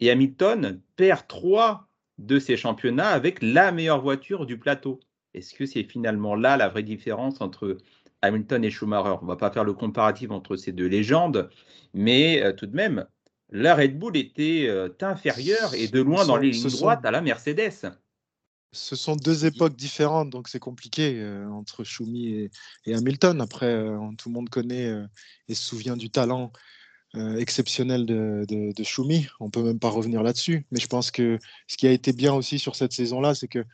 Et Hamilton perd trois de ses championnats avec la meilleure voiture du plateau. Est-ce que c'est finalement là la vraie différence entre Hamilton et Schumacher? On ne va pas faire le comparatif entre ces deux légendes, mais euh, tout de même, la Red Bull était euh, inférieure et de loin dans les lignes sont- droites à la Mercedes. Ce sont deux époques différentes, donc c'est compliqué euh, entre Schumi et, et Hamilton. Après, euh, tout le monde connaît euh, et se souvient du talent euh, exceptionnel de, de, de Schumi. On peut même pas revenir là-dessus. Mais je pense que ce qui a été bien aussi sur cette saison-là, c'est que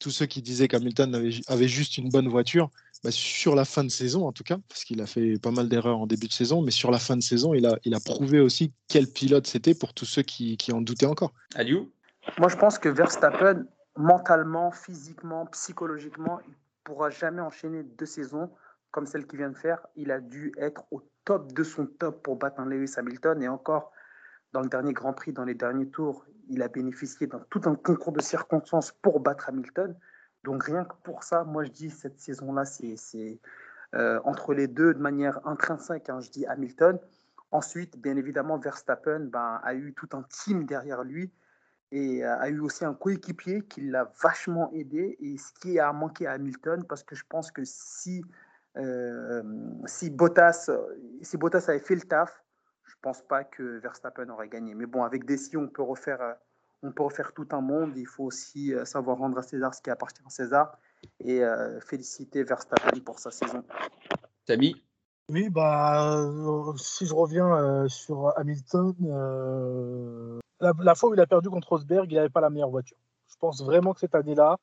tous ceux qui disaient qu'Hamilton avait, ju- avait juste une bonne voiture, bah, sur la fin de saison en tout cas, parce qu'il a fait pas mal d'erreurs en début de saison, mais sur la fin de saison, il a, il a prouvé aussi quel pilote c'était pour tous ceux qui, qui en doutaient encore. Aliou? Moi, je pense que Verstappen, mentalement, physiquement, psychologiquement, il ne pourra jamais enchaîner deux saisons comme celle qu'il vient de faire. Il a dû être au top de son top pour battre un Lewis Hamilton. Et encore, dans le dernier Grand Prix, dans les derniers tours, il a bénéficié d'un tout un concours de circonstances pour battre Hamilton. Donc rien que pour ça, moi je dis cette saison-là, c'est euh, entre les deux de manière intrinsèque. hein, je dis Hamilton. Ensuite, bien évidemment, Verstappen ben, a eu tout un team derrière lui et euh, a eu aussi un coéquipier qui l'a vachement aidé et ce qui a manqué à Hamilton parce que je pense que si euh, si Bottas si Bottas avait fait le taf je pense pas que Verstappen aurait gagné. Mais bon avec des si on peut refaire euh, on peut refaire tout un monde. Il faut aussi savoir rendre à César ce qui appartient à César et féliciter Verstappen pour sa saison. Samy? Oui, bah, euh, si je reviens euh, sur Hamilton, euh, la, fois où il a perdu contre Rosberg, il n'avait pas la meilleure voiture. Je pense vraiment que cette année-là,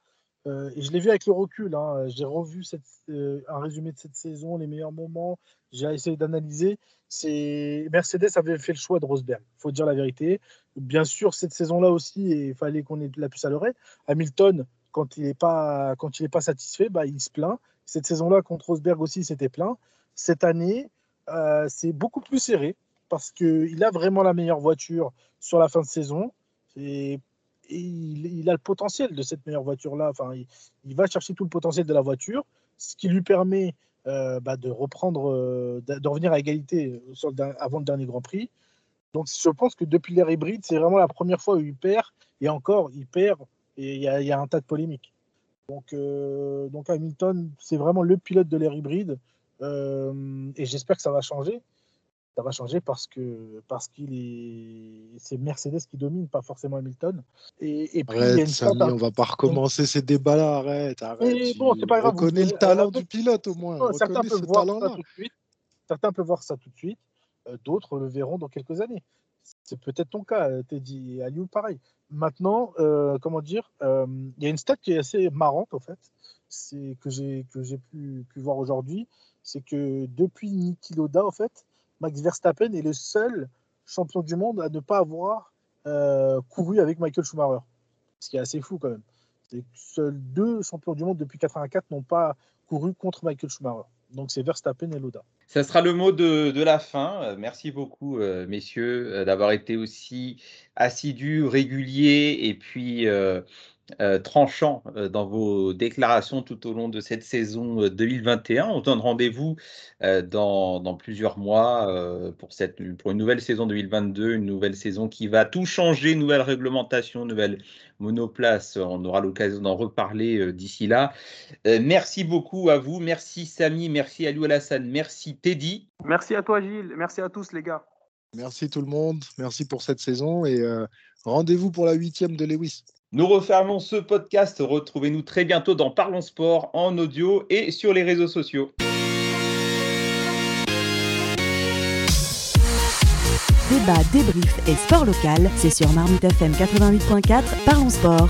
et je l'ai vu avec le recul, hein, j'ai revu un résumé de cette saison, les meilleurs moments, j'ai essayé d'analyser. Mercedes avait fait le choix de Rosberg, il faut dire la vérité. Bien sûr, cette saison-là aussi, il fallait qu'on ait la puce à l'oreille. Hamilton, quand il n'est pas, quand il pas satisfait, bah, il se plaint. Cette saison-là, contre Rosberg aussi, c'était plein. Cette année, euh, c'est beaucoup plus serré. parce qu'il a vraiment la meilleure voiture sur la fin de saison. Et, il, a le potentiel de cette meilleure voiture-là. Enfin, il, va chercher tout le potentiel de la voiture, ce qui lui permet euh, bah, de reprendre, euh, de revenir à égalité avant le dernier Grand Prix. Donc je pense que depuis l'ère hybride, c'est vraiment la première fois où il perd, et encore, il perd, et il y, a un tas de polémiques. Donc, euh, donc Hamilton, c'est vraiment le pilote de l'ère hybride, et j'espère que ça va changer ça va changer parce que parce qu'il est c'est Mercedes qui domine, pas forcément Hamilton. Et, et puis arrête, il y a une Samy, on va pas recommencer ces débats-là. Arrête, arrête. bon, c'est pas grave. Reconnais le talent du pilote au moins. certains peuvent voir ça tout de suite. Certains peuvent voir ça tout de suite. Euh, d'autres le verront dans quelques années. C'est peut-être ton cas, euh, Teddy. Aliou, pareil. Maintenant, euh, comment dire, il y a une stat qui est assez marrante en fait, c'est que j'ai que j'ai pu, pu voir aujourd'hui, c'est que depuis Niki Loda en fait, Max Verstappen est le seul champion du monde à ne pas avoir euh, couru avec Michael Schumacher. Ce qui est assez fou quand même. Seuls deux champions du monde depuis 84 n'ont pas couru contre Michael Schumacher. Donc c'est Verstappen et Loda. Ça sera le mot de, la fin. Euh, merci beaucoup, euh, messieurs, d'avoir été aussi assidus, réguliers et puis tranchant euh, dans vos déclarations tout au long de cette saison 2021. Euh, On donne rendez-vous dans, plusieurs mois pour, cette, pour une nouvelle saison 2022, une nouvelle saison qui va tout changer, nouvelle réglementation, nouvelle monoplace. On aura l'occasion d'en reparler d'ici là. merci beaucoup à vous. Merci Samy, merci Alou Alassane, merci Teddy. Merci à toi Gilles, merci à tous les gars. Merci tout le monde, merci pour cette saison et rendez-vous pour la huitième de Lewis. Nous refermons ce podcast. Retrouvez-nous très bientôt dans Parlons Sport en audio et sur les réseaux sociaux. Débat, débrief et sport local, c'est sur Marmite FM 88.4 Parlons Sport.